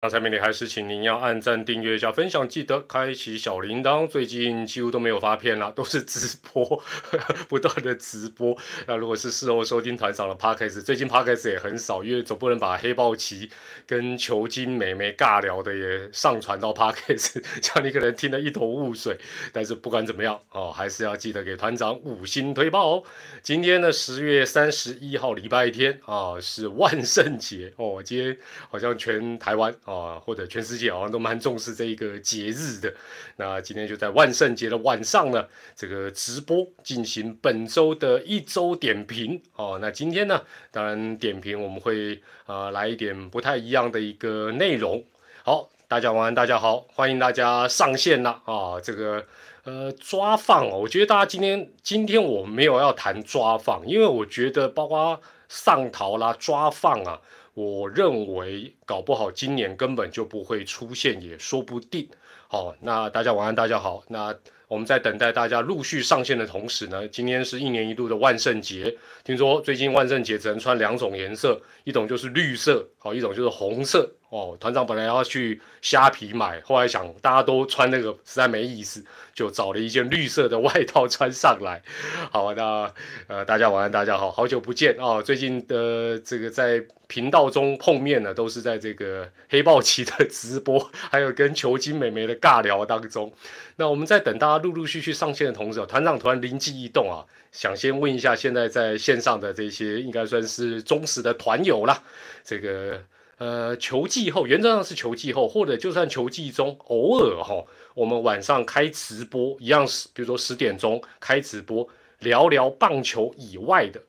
刚才命令还是请您要按赞、订阅一下、分享，记得开启小铃铛。最近几乎都没有发片了，都是直播，不断的直播。那如果是事后收听团长的 podcast，最近 podcast 也很少，因为总不能把黑豹旗跟球精美眉尬聊的也上传到 podcast，这样你可能听得一头雾水。但是不管怎么样哦，还是要记得给团长五星推报哦。今天呢，十月三十一号，礼拜天啊，是万圣节哦。今天好像全台湾。啊，或者全世界好像都蛮重视这一个节日的。那今天就在万圣节的晚上呢，这个直播进行本周的一周点评。哦，那今天呢，当然点评我们会呃来一点不太一样的一个内容。好，大家晚安，大家好，欢迎大家上线了啊。这个呃抓放哦，我觉得大家今天今天我没有要谈抓放，因为我觉得包括上逃啦、抓放啊。我认为搞不好今年根本就不会出现，也说不定。好，那大家晚安，大家好。那我们在等待大家陆续上线的同时呢，今天是一年一度的万圣节。听说最近万圣节只能穿两种颜色，一种就是绿色，好，一种就是红色。哦，团长本来要去虾皮买，后来想大家都穿那个实在没意思，就找了一件绿色的外套穿上来。好，那呃，大家晚安，大家好，好久不见啊！最近的这个在频道中碰面呢，都是在这个黑豹旗的直播，还有跟球精美眉的尬聊当中。那我们在等大家陆陆续续上线的同时，团长突然灵机一动啊，想先问一下现在在线上的这些应该算是忠实的团友啦，这个。呃，球季后原则上是球季后，或者就算球季中，偶尔哈，我们晚上开直播一样是，比如说十点钟开直播，聊聊棒球以外的，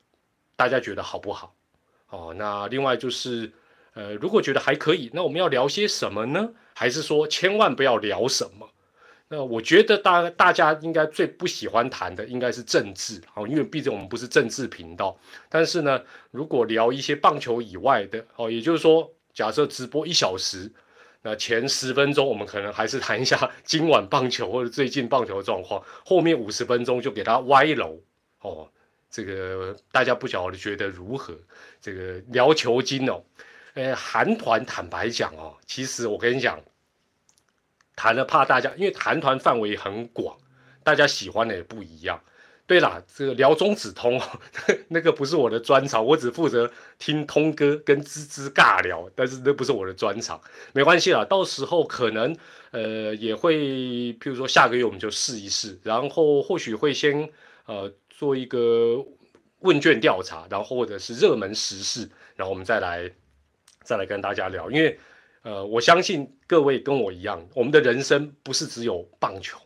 大家觉得好不好？哦，那另外就是，呃，如果觉得还可以，那我们要聊些什么呢？还是说千万不要聊什么？那我觉得大大家应该最不喜欢谈的应该是政治，哦，因为毕竟我们不是政治频道。但是呢，如果聊一些棒球以外的，哦，也就是说。假设直播一小时，那前十分钟我们可能还是谈一下 今晚棒球或者最近棒球的状况，后面五十分钟就给他歪楼哦。这个大家不晓得觉得如何？这个聊球精哦，呃，韩团坦白讲哦，其实我跟你讲，谈了怕大家，因为韩团范围很广，大家喜欢的也不一样。对啦，这个聊中止通，那个不是我的专长，我只负责听通哥跟芝芝尬聊，但是那不是我的专长，没关系啦，到时候可能呃也会，譬如说下个月我们就试一试，然后或许会先呃做一个问卷调查，然后或者是热门时事，然后我们再来再来跟大家聊，因为呃我相信各位跟我一样，我们的人生不是只有棒球。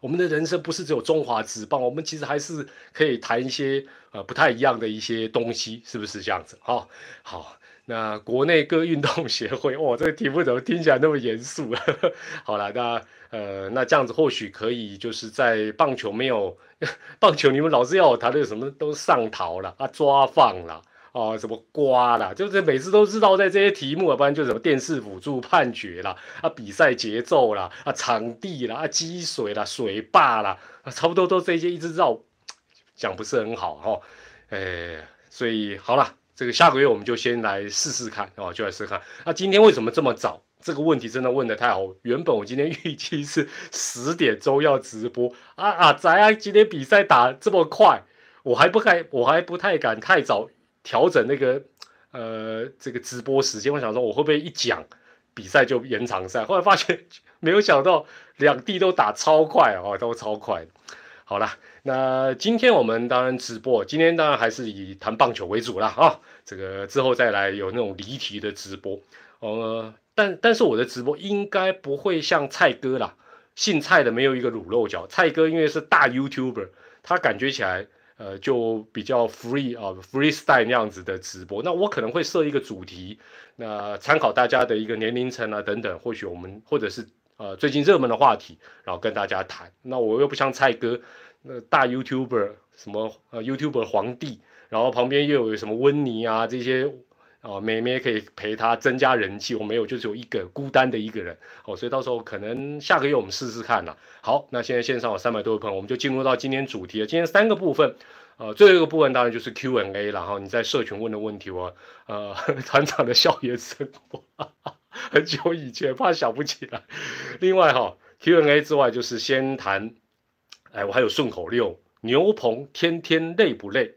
我们的人生不是只有中华职棒，我们其实还是可以谈一些呃不太一样的一些东西，是不是这样子？哦，好，那国内各运动协会，哇，这个题目怎么听起来那么严肃？好了，那呃，那这样子或许可以，就是在棒球没有 棒球，你们老是要我谈的什么都上逃了啊，抓放了。哦，什么瓜啦，就是每次都知道在这些题目啊，不然就什么电视辅助判决啦，啊，比赛节奏啦，啊，场地啦，啊，积水啦，水坝啦，啊，差不多都这些一直绕，讲不是很好哈，哎，所以好了，这个下个月我们就先来试试看哦，就来试试看。那今天为什么这么早？这个问题真的问的太好。原本我今天预期是十点钟要直播啊啊，仔啊，今天比赛打这么快，我还不敢，我还不太敢太早。调整那个呃这个直播时间，我想说我会不会一讲比赛就延长赛？后来发现没有想到两地都打超快哦，都超快。好了，那今天我们当然直播，今天当然还是以谈棒球为主啦啊。这个之后再来有那种离题的直播，呃，但但是我的直播应该不会像蔡哥啦，姓蔡的没有一个卤肉脚。蔡哥因为是大 YouTuber，他感觉起来。呃，就比较 free 啊，freestyle 那样子的直播，那我可能会设一个主题，那参考大家的一个年龄层啊等等，或许我们或者是呃最近热门的话题，然后跟大家谈。那我又不像蔡哥，那大 YouTuber 什么呃 YouTuber 皇帝，然后旁边又有什么温妮啊这些。哦，妹妹可以陪他增加人气，我没有，就只有一个孤单的一个人。哦，所以到时候可能下个月我们试试看啦。好，那现在线上有三百多位朋友，我们就进入到今天主题了。今天三个部分，呃，最后一个部分当然就是 Q&A 了然后你在社群问的问题，我呃 团长的校园生活。很久以前，怕想不起来。另外哈，Q&A 之外就是先谈，哎，我还有顺口溜：牛棚天天累不累？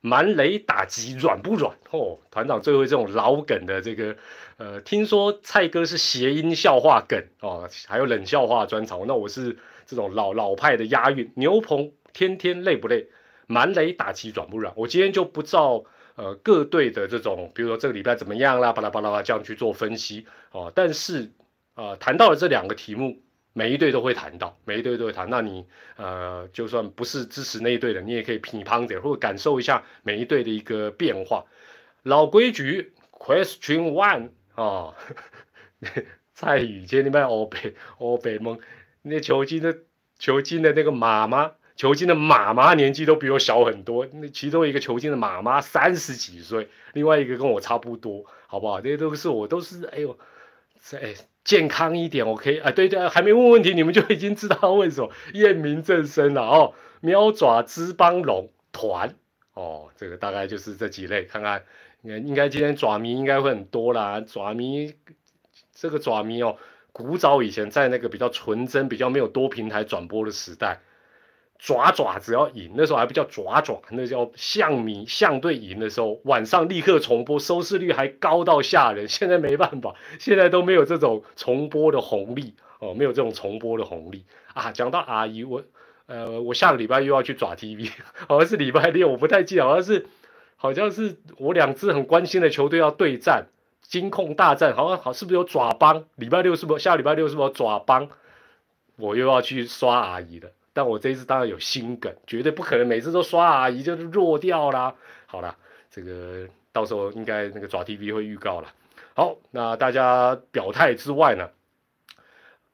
满垒打击软不软？哦，团长最会这种老梗的这个，呃，听说蔡哥是谐音笑话梗哦，还有冷笑话专场，那我是这种老老派的押韵。牛棚天天累不累？满垒打击软不软？我今天就不照呃各队的这种，比如说这个礼拜怎么样啦，巴拉巴拉这样去做分析哦。但是啊，谈到了这两个题目。每一队都会谈到，每一队都会谈。那你呃，就算不是支持那一队的，你也可以乒乓点，或者感受一下每一队的一个变化。老规矩，Question One 啊，蔡宇今天那欧北欧北蒙，那球精的球精的那个妈妈，球精的妈妈年纪都比我小很多。那其中一个球精的妈妈三十几岁，另外一个跟我差不多，好不好？这些都是我都是哎呦，哎。健康一点，OK 啊？对对，还没问问题，你们就已经知道为什么验明正身了哦。喵爪之邦龙团哦，这个大概就是这几类，看看应该今天爪迷应该会很多啦。爪迷这个爪迷哦，古早以前在那个比较纯真、比较没有多平台转播的时代。爪爪只要赢，那时候还不叫爪爪，那叫象迷象队赢的时候，晚上立刻重播，收视率还高到吓人。现在没办法，现在都没有这种重播的红利哦，没有这种重播的红利啊。讲到阿姨，我呃，我下个礼拜又要去爪 TV，好像是礼拜六，我不太记得，好像是好像是我两支很关心的球队要对战，金控大战，好像好是不是有爪帮？礼拜六是不是下礼拜六是不是有爪帮？我又要去刷阿姨了。但我这一次当然有心梗，绝对不可能每次都刷阿姨就弱掉啦。好了，这个到时候应该那个爪 TV 会预告了。好，那大家表态之外呢，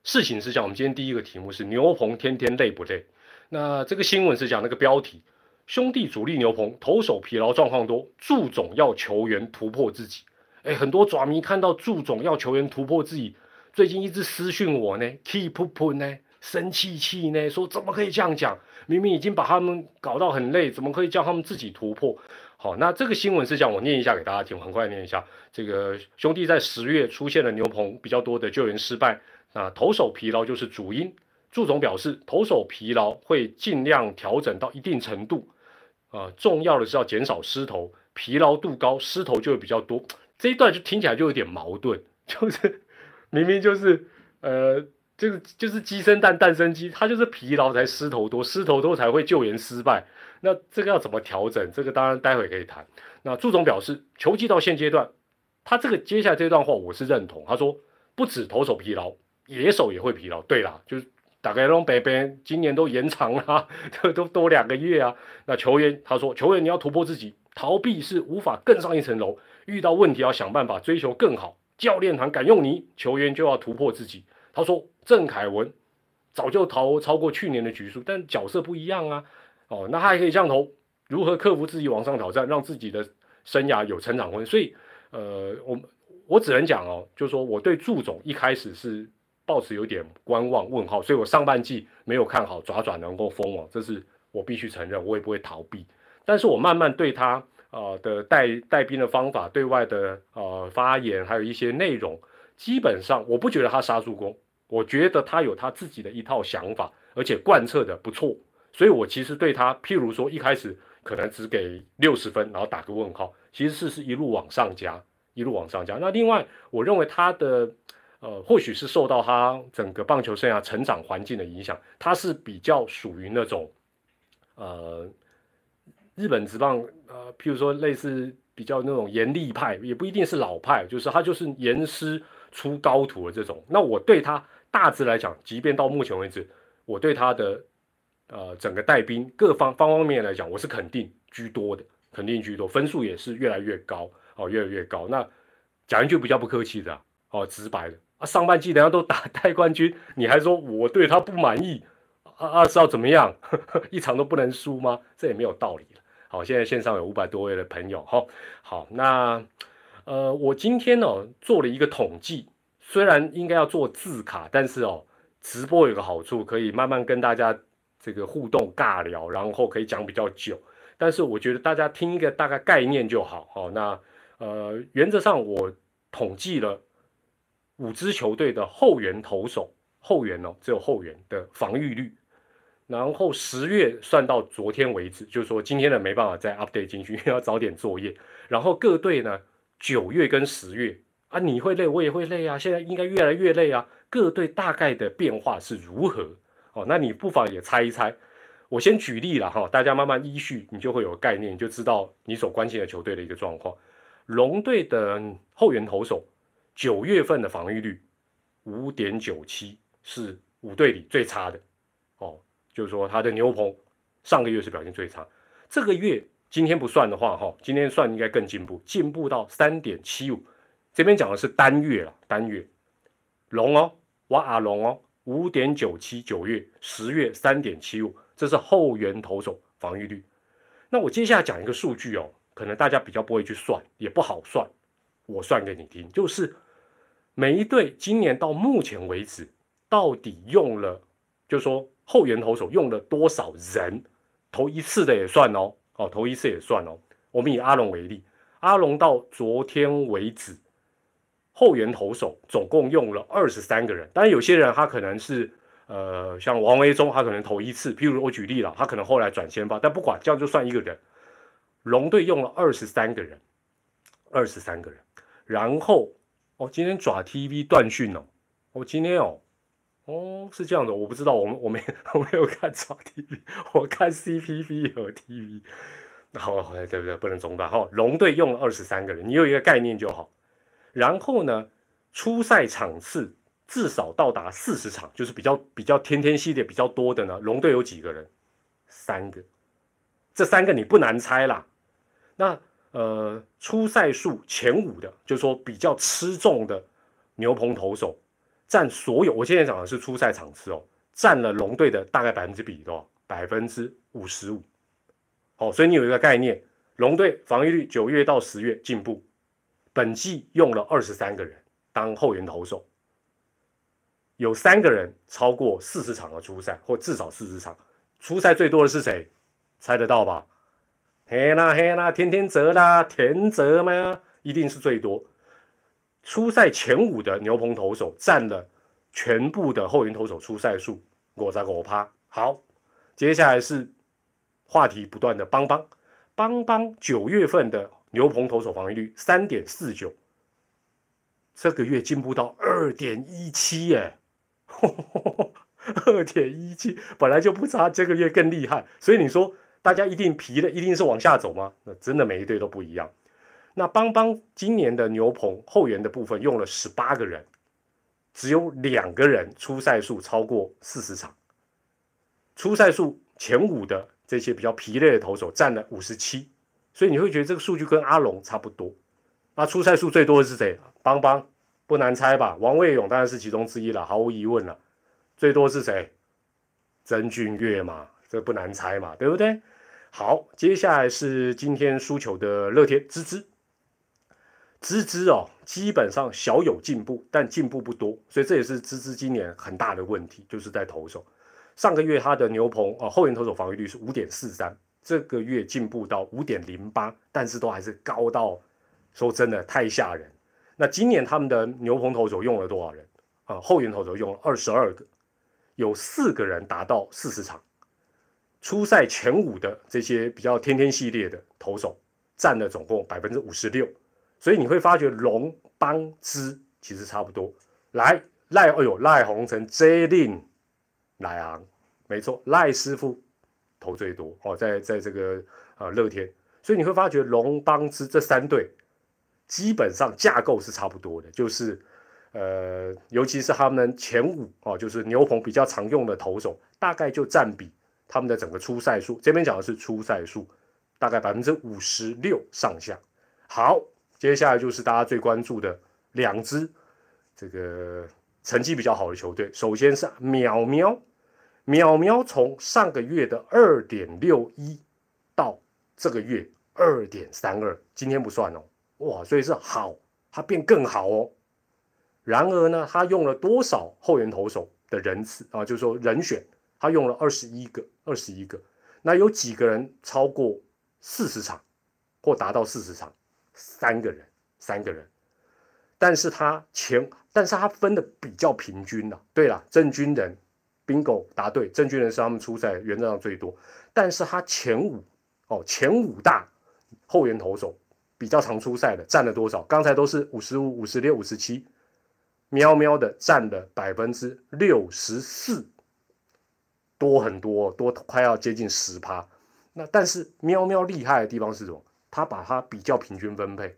事情是讲我们今天第一个题目是牛棚天天累不累？那这个新闻是讲那个标题，兄弟主力牛棚投手疲劳状况多，祝总要球员突破自己。哎，很多爪迷看到祝总要球员突破自己，最近一直私讯我呢，keep 呢。生气气呢？说怎么可以这样讲？明明已经把他们搞到很累，怎么可以叫他们自己突破？好，那这个新闻是讲我念一下给大家听，很快念一下。这个兄弟在十月出现了牛棚比较多的救援失败，那投手疲劳就是主因。祝总表示，投手疲劳会尽量调整到一定程度，啊，重要的是要减少失投，疲劳度高，失投就会比较多。这一段就听起来就有点矛盾，就是明明就是呃。这个就是鸡生蛋，蛋生鸡，它就是疲劳才失头多，失头多才会救援失败。那这个要怎么调整？这个当然待会可以谈。那祝总表示，球季到现阶段，他这个接下来这段话我是认同。他说，不止投手疲劳，野手也会疲劳。对啦，就是大概让北北今年都延长了，都都多两个月啊。那球员他说，球员你要突破自己，逃避是无法更上一层楼。遇到问题要想办法追求更好。教练团敢用你，球员就要突破自己。他说：“郑凯文早就投超过去年的局数，但角色不一样啊。哦，那他还可以这样投，如何克服自己往上挑战，让自己的生涯有成长空间？所以，呃，我我只能讲哦，就是说我对祝总一开始是抱持有点观望问号，所以我上半季没有看好爪爪能够封王，这是我必须承认，我也不会逃避。但是我慢慢对他啊的带带兵的方法，对外的呃发言，还有一些内容，基本上我不觉得他杀助攻。”我觉得他有他自己的一套想法，而且贯彻的不错，所以我其实对他，譬如说一开始可能只给六十分，然后打个问号，其实是是一路往上加，一路往上加。那另外，我认为他的呃，或许是受到他整个棒球生涯成长环境的影响，他是比较属于那种呃日本职棒呃，譬如说类似比较那种严厉派，也不一定是老派，就是他就是严师出高徒的这种。那我对他。大致来讲，即便到目前为止，我对他的呃整个带兵各方方方面面来讲，我是肯定居多的，肯定居多，分数也是越来越高哦，越来越高。那讲一句比较不客气的哦，直白的啊，上半季人家都打 带冠军，你还说我对他不满意啊啊是要怎么样？一场都不能输吗？这也没有道理了。好，现在线上有五百多位的朋友哈，好，那呃我今天呢做了一个统计。虽然应该要做字卡，但是哦，直播有个好处，可以慢慢跟大家这个互动尬聊，然后可以讲比较久。但是我觉得大家听一个大概概念就好。好，那呃，原则上我统计了五支球队的后援投手，后援哦，只有后援的防御率。然后十月算到昨天为止，就是说今天的没办法再 update 进去，因为要早点作业。然后各队呢，九月跟十月啊，你会累，我也会累啊。现在应该越来越累啊。各队大概的变化是如何？哦，那你不妨也猜一猜。我先举例了哈，大家慢慢依序，你就会有概念，就知道你所关心的球队的一个状况。龙队的后援投手九月份的防御率五点九七，是五队里最差的。哦。就是说，他的牛棚上个月是表现最差，这个月今天不算的话，哈，今天算应该更进步，进步到三点七五。这边讲的是单月了，单月龙哦，哇啊龙哦，五点九七，九月、十月三点七五，这是后援投手防御率。那我接下来讲一个数据哦，可能大家比较不会去算，也不好算，我算给你听，就是每一队今年到目前为止到底用了，就是说。后援投手用了多少人？投一次的也算哦，哦，投一次也算哦。我们以阿龙为例，阿龙到昨天为止，后援投手总共用了二十三个人。当然，有些人他可能是呃，像王维忠，他可能投一次。譬如我举例了，他可能后来转先发，但不管这样就算一个人。龙队用了二十三个人，二十三个人。然后哦，今天爪 TV 断讯哦，我今天哦。哦，是这样的，我不知道，我们我没 我没有看超 TV，我看 CPV 和 TV，好，对不对？不能中断哈。龙队用了二十三个人，你有一个概念就好。然后呢，初赛场次至少到达四十场，就是比较比较天天系列比较多的呢。龙队有几个人？三个，这三个你不难猜啦。那呃，初赛数前五的，就是说比较吃重的牛棚投手。占所有，我现在讲的是初赛场次哦，占了龙队的大概百分之比多少？百分之五十五。好，所以你有一个概念，龙队防御率九月到十月进步，本季用了二十三个人当后援投手，有三个人超过四十场的初赛，或至少四十场。初赛最多的是谁？猜得到吧？嘿啦嘿啦，天天泽啦，田泽吗？一定是最多。初赛前五的牛棚投手占了全部的后援投手出赛数，我在我趴。好，接下来是话题不断的邦邦邦邦九月份的牛棚投手防御率三点四九，这个月进步到二点一七耶，二点一七本来就不差，这个月更厉害。所以你说大家一定疲的一定是往下走吗？那真的每一队都不一样。那邦邦今年的牛棚后援的部分用了十八个人，只有两个人出赛数超过四十场，出赛数前五的这些比较疲累的投手占了五十七，所以你会觉得这个数据跟阿龙差不多。那出赛数最多的是谁？邦邦不难猜吧？王卫勇当然是其中之一了，毫无疑问了。最多是谁？曾俊岳嘛，这不难猜嘛，对不对？好，接下来是今天输球的乐天芝芝。芝芝哦，基本上小有进步，但进步不多，所以这也是芝芝今年很大的问题，就是在投手。上个月他的牛棚哦后援投手防御率是五点四三，这个月进步到五点零八，但是都还是高到说真的太吓人。那今年他们的牛棚投手用了多少人啊？后援投手用了二十二个，有四个人达到四十场。初赛前五的这些比较天天系列的投手占了总共百分之五十六。所以你会发觉龙邦之其实差不多。来赖，哎呦赖鸿成 J 令赖昂，没错，赖师傅投最多哦，在在这个呃乐天。所以你会发觉龙邦之这三队基本上架构是差不多的，就是呃，尤其是他们前五哦，就是牛棚比较常用的投手，大概就占比他们的整个出赛数。这边讲的是出赛数，大概百分之五十六上下。好。接下来就是大家最关注的两支这个成绩比较好的球队。首先是淼淼，淼淼从上个月的二点六一到这个月二点三二，今天不算哦，哇，所以是好，它变更好哦。然而呢，他用了多少后援投手的人次啊？就是说人选，他用了二十一个，二十一个。那有几个人超过四十场或达到四十场？三个人，三个人，但是他前，但是他分的比较平均了。对了，郑军人，bingo 答对，郑军人是他们出赛原则上最多，但是他前五哦，前五大后援投手比较常出赛的占了多少？刚才都是五十五、五十六、五十七，喵喵的占了百分之六十四，多很多，多快要接近十趴。那但是喵喵厉害的地方是什么？他把它比较平均分配，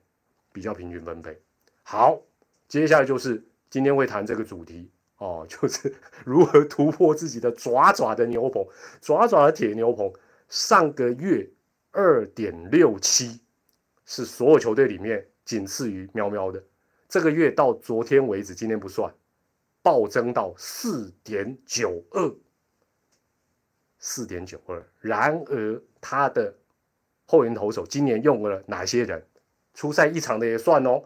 比较平均分配。好，接下来就是今天会谈这个主题哦，就是如何突破自己的爪爪的牛棚，爪爪的铁牛棚。上个月二点六七是所有球队里面仅次于喵喵的，这个月到昨天为止，今天不算，暴增到四点九二。四点九二，然而他的后援投手今年用了哪些人？出赛一场的也算哦，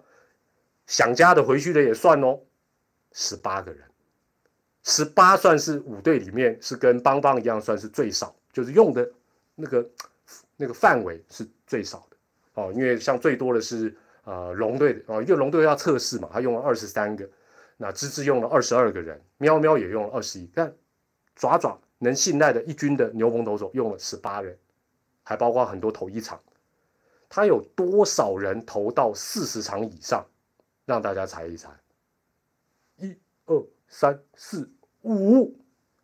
想家的回去的也算哦，十八个人，十八算是五队里面是跟邦邦一样算是最少，就是用的那个那个范围是最少的哦。因为像最多的是呃龙队的哦，因为龙队要测试嘛，他用了二十三个，那芝芝用了二十二个人，喵喵也用了二十一，但爪爪。能信赖的一军的牛棚投手用了十八人，还包括很多投一场。他有多少人投到四十场以上？让大家猜一猜。一、二、三、四、五，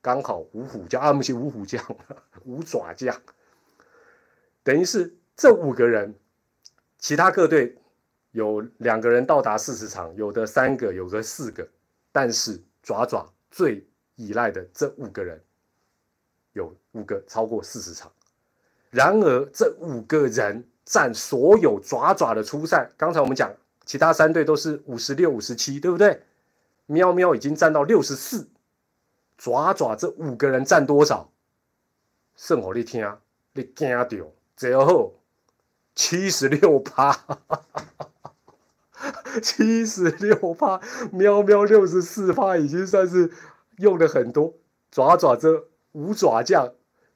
刚好五虎将啊，不是五虎将，五爪将。等于是这五个人，其他各队有两个人到达四十场，有的三个，有个四个，但是爪爪最依赖的这五个人。有五个超过四十场，然而这五个人占所有爪爪的初赛。刚才我们讲，其他三队都是五十六、五十七，对不对？喵喵已经占到六十四，爪爪这五个人占多少？圣火你听，你惊到最后七十六趴，七十六趴，喵喵六十四趴，已经算是用的很多。爪爪这。五爪将、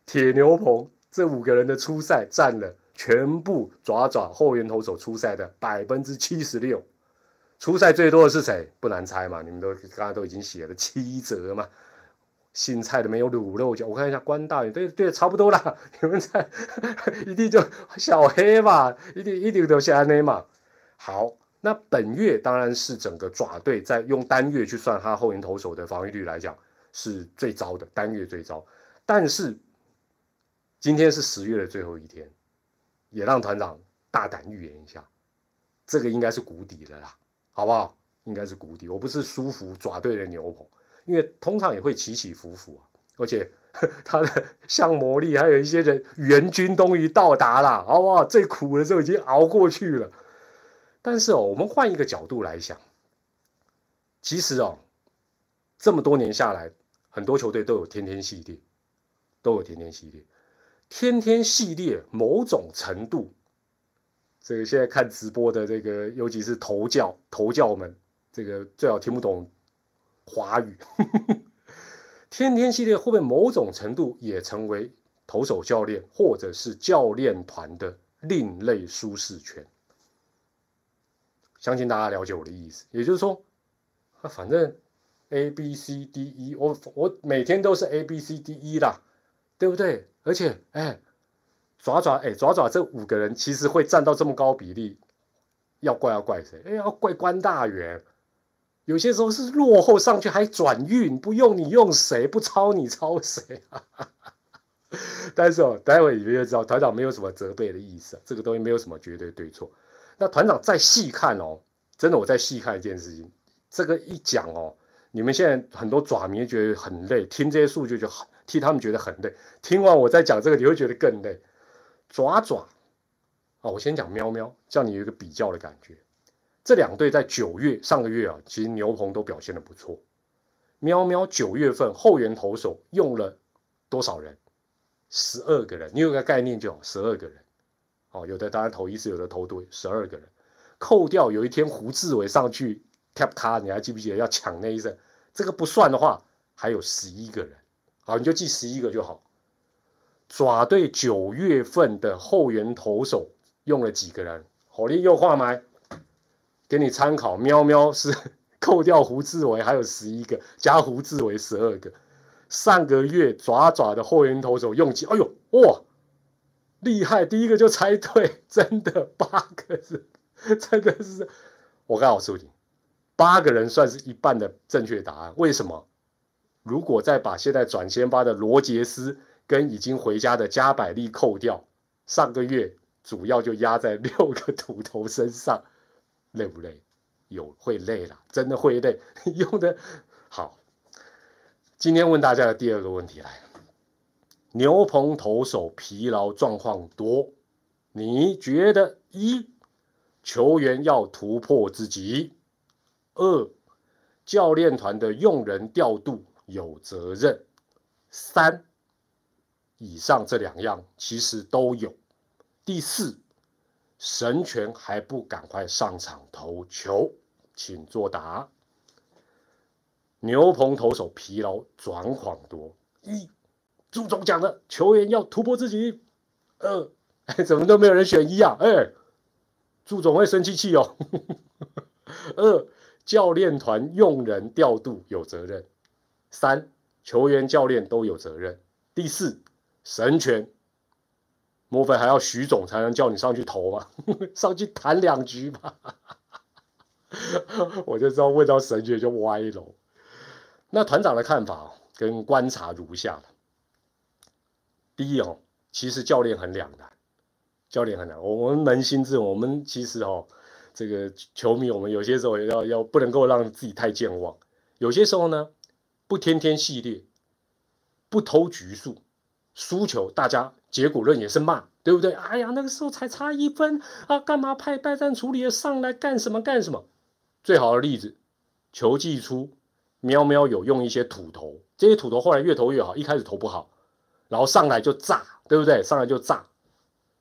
铁牛棚这五个人的初赛占了全部爪爪后援投手初赛的百分之七十六。初赛最多的是谁？不难猜嘛，你们都刚刚都已经写了七折嘛。新菜的没有卤肉酱，我看一下关大爷，对对，差不多啦。你们在，一定就小黑嘛，一定一定都是安内嘛。好，那本月当然是整个爪队在用单月去算他后援投手的防御率来讲。是最糟的单月最糟，但是今天是十月的最后一天，也让团长大胆预言一下，这个应该是谷底了啦，好不好？应该是谷底。我不是舒服爪队的牛棚，因为通常也会起起伏伏啊，而且 他的 像魔力，还有一些人援军终于到达了，好不好？最苦的时候已经熬过去了。但是哦，我们换一个角度来想，其实哦，这么多年下来。很多球队都有天天系列，都有天天系列。天天系列某种程度，这个现在看直播的这个，尤其是头教头教们，这个最好听不懂华语。天天系列会不会某种程度也成为投手教练或者是教练团的另类舒适圈？相信大家了解我的意思。也就是说，啊，反正。A B C D E，我我每天都是 A B C D E 啦，对不对？而且，哎，爪爪，哎，爪爪，这五个人其实会占到这么高比例，要怪要怪谁？哎，要怪关大元。有些时候是落后上去还转运，不用你用谁？不抄你抄谁？但是哦，待会你们就知道，团长没有什么责备的意思，这个东西没有什么绝对对错。那团长再细看哦，真的，我再细看一件事情，这个一讲哦。你们现在很多爪迷觉得很累，听这些数据就好，替他们觉得很累。听完我再讲这个，你会觉得更累。爪爪啊，我先讲喵喵，叫你有一个比较的感觉。这两队在九月上个月啊，其实牛棚都表现的不错。喵喵九月份后援投手用了多少人？十二个人，你有个概念就好，十二个人。哦，有的当然投一次，有的投多，十二个人。扣掉有一天胡志伟上去。tap 卡，你还记不记得要抢那一阵？这个不算的话，还有十一个人，好，你就记十一个就好。爪队九月份的后援投手用了几个人？火力又画埋给你参考，喵喵是 扣掉胡志伟还有十一个，加胡志伟十二个。上个月爪爪的后援投手用起，哎呦哇，厉害！第一个就猜对，真的八个人，真的是我告诉你，八个人算是一半的正确答案。为什么？如果再把现在转先发的罗杰斯跟已经回家的加百利扣掉，上个月主要就压在六个土头身上，累不累？有会累了，真的会累。用的好。今天问大家的第二个问题来牛棚投手疲劳状况多，你觉得一球员要突破自己，二教练团的用人调度有责任，三以上这两样其实都有，第四神权还不赶快上场投球，请作答。牛棚投手疲劳转况多，一朱总讲的球员要突破自己，二哎 怎么都没有人选一啊？哎，朱总会生气气哦。二教练团用人调度有责任，三球员教练都有责任。第四神权，莫非还要徐总才能叫你上去投吗？上去谈两局吧。我就知道问到神学就歪了。那团长的看法跟观察如下。第一哦，其实教练很两难，教练很难。我们扪心自问，我们其实哦，这个球迷，我们有些时候要要不能够让自己太健忘。有些时候呢，不天天系列，不偷局数，输球大家结果论也是骂，对不对？哎呀，那个时候才差一分啊，干嘛派代战处理的上来干什么干什么？最好的例子，球技出。喵喵有用一些土头，这些土头后来越投越好，一开始投不好，然后上来就炸，对不对？上来就炸，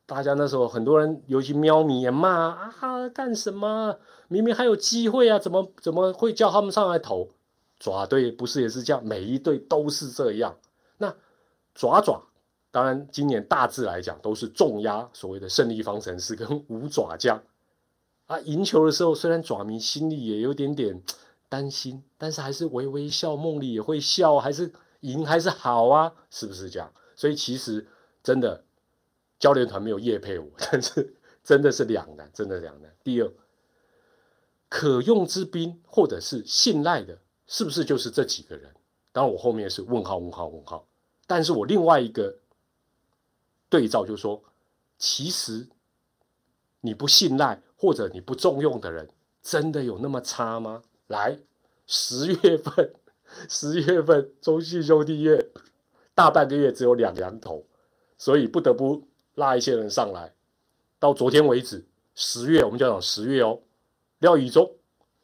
大家那时候很多人，尤其喵咪也骂啊，干什么？明明还有机会啊，怎么怎么会叫他们上来投？爪队不是也是这样，每一队都是这样。那爪爪，当然今年大致来讲都是重压所谓的胜利方程式跟 五爪将啊，赢球的时候虽然爪迷心里也有点点。担心，但是还是微微笑，梦里也会笑，还是赢还是好啊？是不是这样？所以其实真的教练团没有叶配我，但是真的是两难，真的两难。第二，可用之兵或者是信赖的，是不是就是这几个人？当然我后面是问号问号问号。但是我另外一个对照就说，其实你不信赖或者你不重用的人，真的有那么差吗？来，十月份，十月份中信兄弟月大半个月只有两羊头，所以不得不拉一些人上来。到昨天为止，十月我们就讲十月哦，廖宇中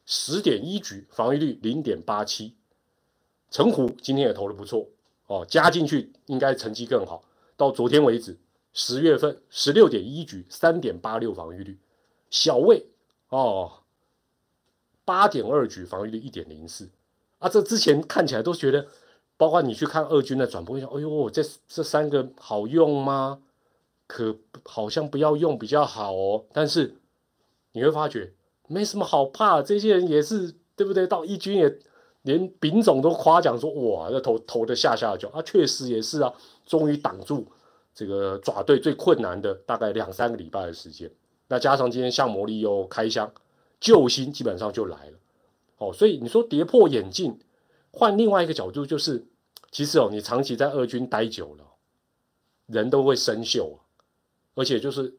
十点一局防御率零点八七，陈虎今天也投的不错哦，加进去应该成绩更好。到昨天为止，十月份十六点一局三点八六防御率，小魏哦。八点二局防御率一点零四啊！这之前看起来都觉得，包括你去看二军的转播，想，哎呦，这这三个好用吗？可好像不要用比较好哦。但是你会发觉没什么好怕，这些人也是对不对？到一军也连丙总都夸奖说，哇，这投投的下下脚啊，确实也是啊，终于挡住这个爪队最困难的大概两三个礼拜的时间。那加上今天向魔力又开箱。救星基本上就来了，哦，所以你说跌破眼镜，换另外一个角度就是，其实哦，你长期在二军待久了，人都会生锈，而且就是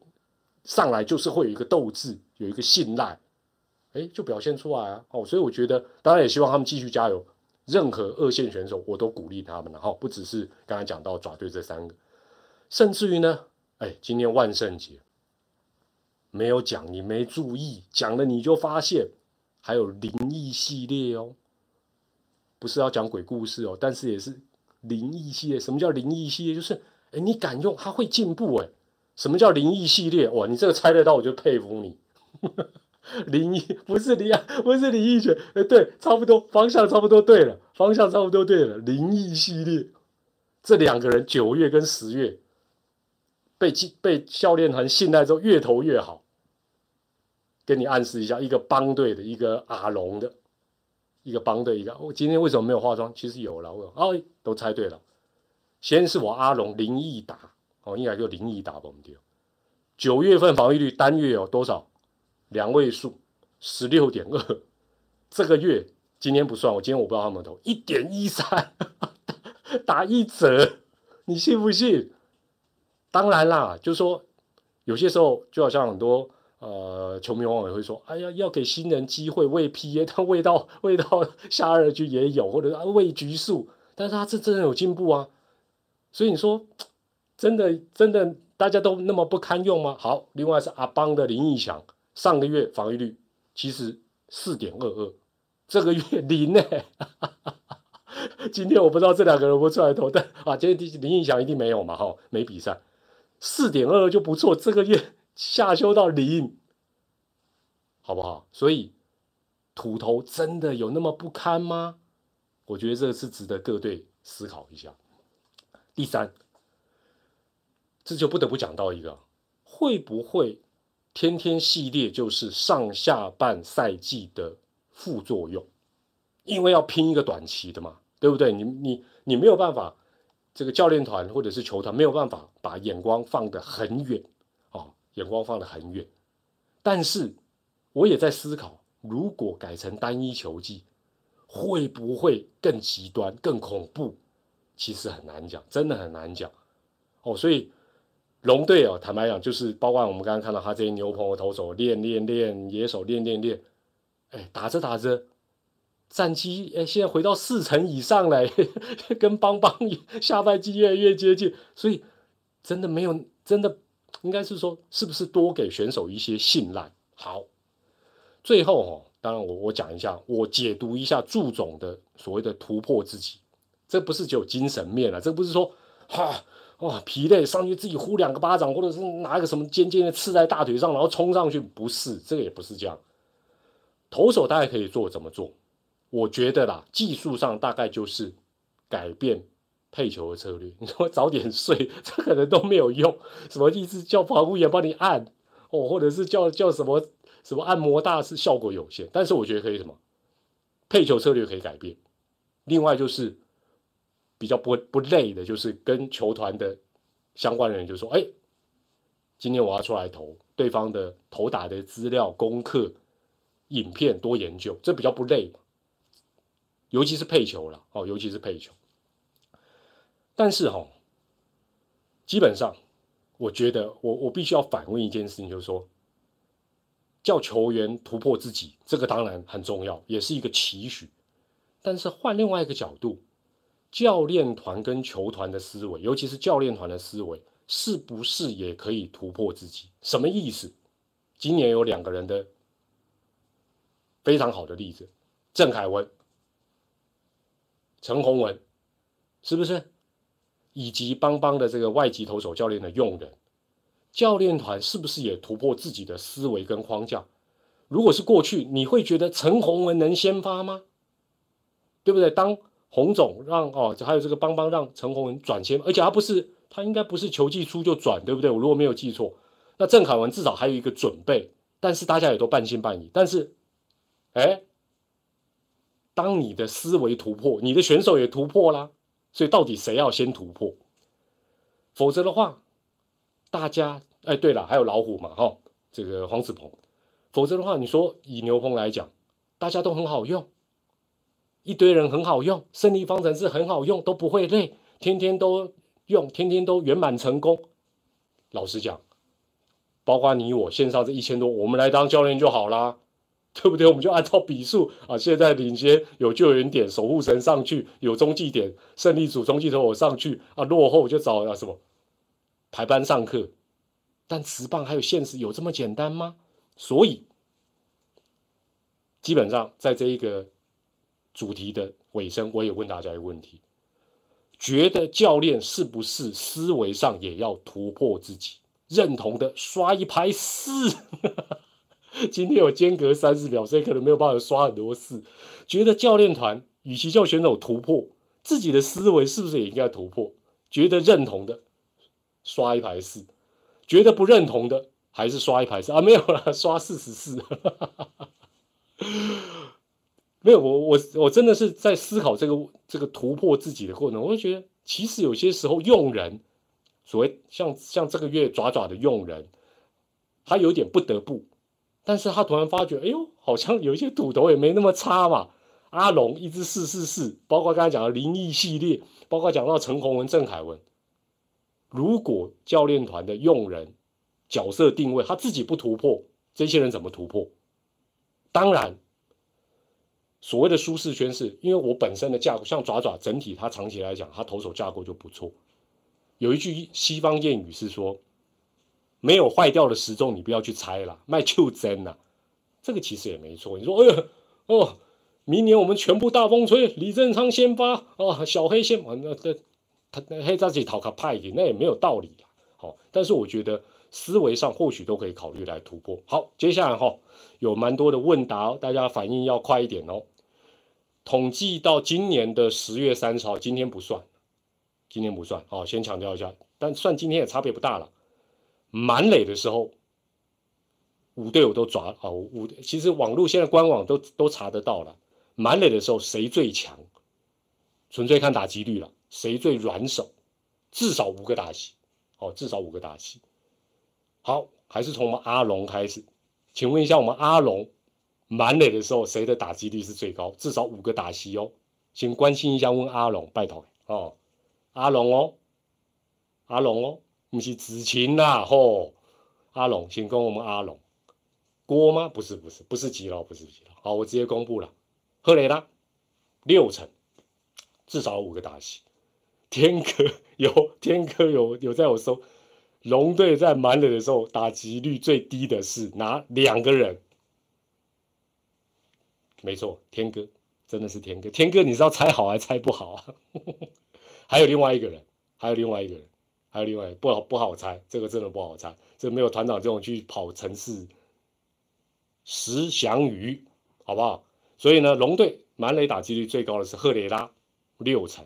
上来就是会有一个斗志，有一个信赖，哎，就表现出来啊，哦，所以我觉得，当然也希望他们继续加油，任何二线选手我都鼓励他们了，哈，不只是刚才讲到爪队这三个，甚至于呢，哎，今天万圣节。没有讲，你没注意，讲了你就发现还有灵异系列哦，不是要讲鬼故事哦，但是也是灵异系列。什么叫灵异系列？就是哎，你敢用，它会进步哎。什么叫灵异系列？哇，你这个猜得到，我就佩服你。灵异不是灵，不是灵异学，哎，对，差不多方向差不多对了，方向差不多对了。灵异系列，这两个人九月跟十月被被教练团信赖之后，越投越好。跟你暗示一下，一个帮队的，一个阿龙的，一个帮队，一个。我今天为什么没有化妆？其实有了，我哦，都猜对了。先是我阿龙林毅达，哦，应该就林毅达吧，我们丢。九月份防御率单月有多少？两位数，十六点二。这个月今天不算，我今天我不知道他们投一点一三，打一折，你信不信？当然啦，就说有些时候就好像很多呃球迷往往会说，哎呀，要给新人机会喂 P A，但喂到喂到 下二局也有，或者是喂局数，但是他这真的有进步啊。所以你说真的真的大家都那么不堪用吗？好，另外是阿邦的林义祥，上个月防御率其实四点二二，这个月 零呢。今天我不知道这两个人不出来投，但啊，今天林义祥一定没有嘛，哈，没比赛。四点二就不错，这个月下修到零，好不好？所以土头真的有那么不堪吗？我觉得这是值得各队思考一下。第三，这就不得不讲到一个，会不会天天系列就是上下半赛季的副作用？因为要拼一个短期的嘛，对不对？你你你没有办法。这个教练团或者是球团没有办法把眼光放得很远啊，眼光放得很远。但是我也在思考，如果改成单一球季，会不会更极端、更恐怖？其实很难讲，真的很难讲哦。所以龙队哦，坦白讲，就是包括我们刚刚看到他这些牛棚的投手练练练，野手练练练，哎，打着打着。战绩哎，现在回到四成以上了，跟邦邦下半季越来越接近，所以真的没有真的，应该是说是不是多给选手一些信赖？好，最后哦，当然我我讲一下，我解读一下祝总的所谓的突破自己，这不是只有精神面了，这不是说哈哇疲累上去自己呼两个巴掌，或者是拿一个什么尖尖的刺在大腿上，然后冲上去，不是这个也不是这样，投手大概可以做怎么做？我觉得啦，技术上大概就是改变配球的策略。你说早点睡，这可能都没有用。什么意思？叫防护员帮你按哦，或者是叫叫什么什么按摩大师，效果有限。但是我觉得可以什么配球策略可以改变。另外就是比较不不累的，就是跟球团的相关人就说：哎，今天我要出来投对方的投打的资料、功课、影片多研究，这比较不累嘛。尤其是配球了哦，尤其是配球。但是哈，基本上，我觉得我我必须要反问一件事情，就是说，叫球员突破自己，这个当然很重要，也是一个期许。但是换另外一个角度，教练团跟球团的思维，尤其是教练团的思维，是不是也可以突破自己？什么意思？今年有两个人的非常好的例子，郑凯文。陈宏文是不是？以及邦邦的这个外籍投手教练的用人，教练团是不是也突破自己的思维跟框架？如果是过去，你会觉得陈宏文能先发吗？对不对？当洪总让哦，还有这个邦邦让陈宏文转签，而且他不是他应该不是球季初就转，对不对？我如果没有记错，那郑凯文至少还有一个准备，但是大家也都半信半疑。但是，哎。当你的思维突破，你的选手也突破啦，所以到底谁要先突破？否则的话，大家哎，对了，还有老虎嘛，哈，这个黄子鹏。否则的话，你说以牛棚来讲，大家都很好用，一堆人很好用，胜利方程式很好用，都不会累，天天都用，天天都圆满成功。老实讲，包括你我线上这一千多，我们来当教练就好啦。对不对？我们就按照比数啊，现在领先有救援点，守护神上去，有中继点，胜利组中继头我上去啊，落后就找啊什么排班上课。但磁棒还有现实有这么简单吗？所以基本上在这一个主题的尾声，我也问大家一个问题：觉得教练是不是思维上也要突破自己？认同的刷一排四。今天有间隔三十秒，所以可能没有办法刷很多次。觉得教练团与其叫选手突破自己的思维，是不是也应该突破？觉得认同的刷一排四，觉得不认同的，还是刷一排四啊？没有了，刷四十四。没有，我我我真的是在思考这个这个突破自己的过程。我会觉得，其实有些时候用人，所谓像像这个月爪爪的用人，他有点不得不，但是他突然发觉，哎呦，好像有一些土头也没那么差嘛。阿龙一支四四四，包括刚才讲的灵异系列，包括讲到陈宏文、郑凯文，如果教练团的用人角色定位他自己不突破，这些人怎么突破？当然。所谓的舒适圈，是因为我本身的架构，像爪爪整体，它长期来讲，它投手架构就不错。有一句西方谚语是说：“没有坏掉的时钟，你不要去拆了，卖旧真呐。”这个其实也没错。你说：“哎呀，哦，明年我们全部大风吹，李正昌先发哦，小黑先完，那这他黑自己讨卡派给，那也没有道理好，但是我觉得思维上或许都可以考虑来突破。好，接下来哈。有蛮多的问答，大家反应要快一点哦。统计到今年的十月三十号，今天不算，今天不算。好，先强调一下，但算今天也差别不大了。满垒的时候，五队友都抓啊五，其实网络现在官网都都查得到了。满垒的时候谁最强？纯粹看打击率了，谁最软手？至少五个打席，哦，至少五个打席。好，还是从我们阿龙开始。请问一下，我们阿龙满垒的时候，谁的打击率是最高？至少五个打席哦。请关心一下，问阿龙，拜托哦。阿龙哦，阿龙哦，不是子晴啊吼。阿龙，请跟我们阿龙郭吗？不是，不是，不是吉佬，不是吉佬。好，我直接公布了。赫雷拉六成，至少五个打席。天哥有，天哥有有在我收。龙队在满垒的时候，打击率最低的是哪两个人？没错，天哥，真的是天哥。天哥，你知道猜好还猜不好啊？还有另外一个人，还有另外一个人，还有另外不好不好猜，这个真的不好猜。这没有团长这种去跑城市，石祥宇，好不好？所以呢，龙队满垒打击率最高的是赫雷拉，六成，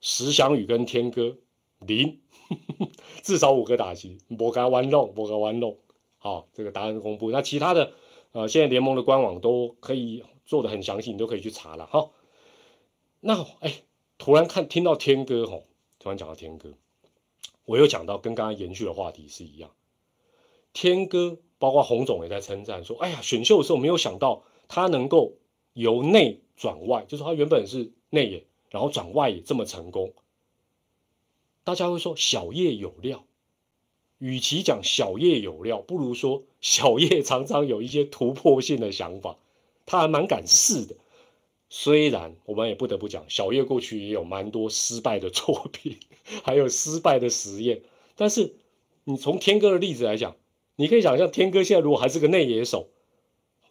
石祥宇跟天哥零。至少五个打击，摩嘎弯漏，摩嘎弯弄。好，这个答案公布。那其他的，呃，现在联盟的官网都可以做的很详细，你都可以去查了。哈，那哎，突然看听到天哥吼，突然讲到天哥，我又讲到跟刚刚延续的话题是一样。天哥，包括洪总也在称赞说，哎呀，选秀的时候没有想到他能够由内转外，就是他原本是内野，然后转外野这么成功。大家会说小叶有料，与其讲小叶有料，不如说小叶 常常有一些突破性的想法，他还蛮敢试的。虽然我们也不得不讲，小叶过去也有蛮多失败的作品，还有失败的实验。但是你从天哥的例子来讲，你可以想象天哥现在如果还是个内野手，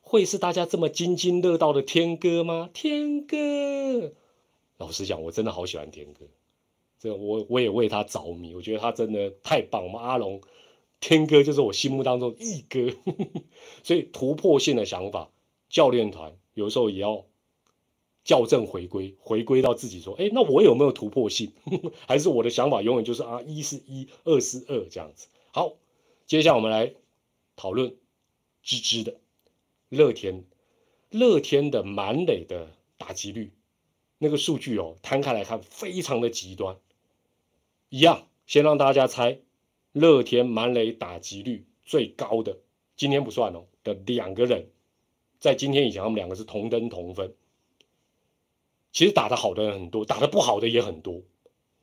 会是大家这么津津乐道的天哥吗？天哥，老实讲，我真的好喜欢天哥。这我我也为他着迷，我觉得他真的太棒。我们阿龙天哥就是我心目当中一哥，所以突破性的想法，教练团有时候也要校正回归，回归到自己说，哎，那我有没有突破性？还是我的想法永远就是啊，一是一，二是二这样子。好，接下来我们来讨论芝芝的乐天，乐天的满垒的打击率，那个数据哦，摊开来看非常的极端。一样，先让大家猜，乐天满垒打击率最高的，今天不算哦的两个人，在今天以前他们两个是同登同分。其实打得好的人很多，打得不好的也很多，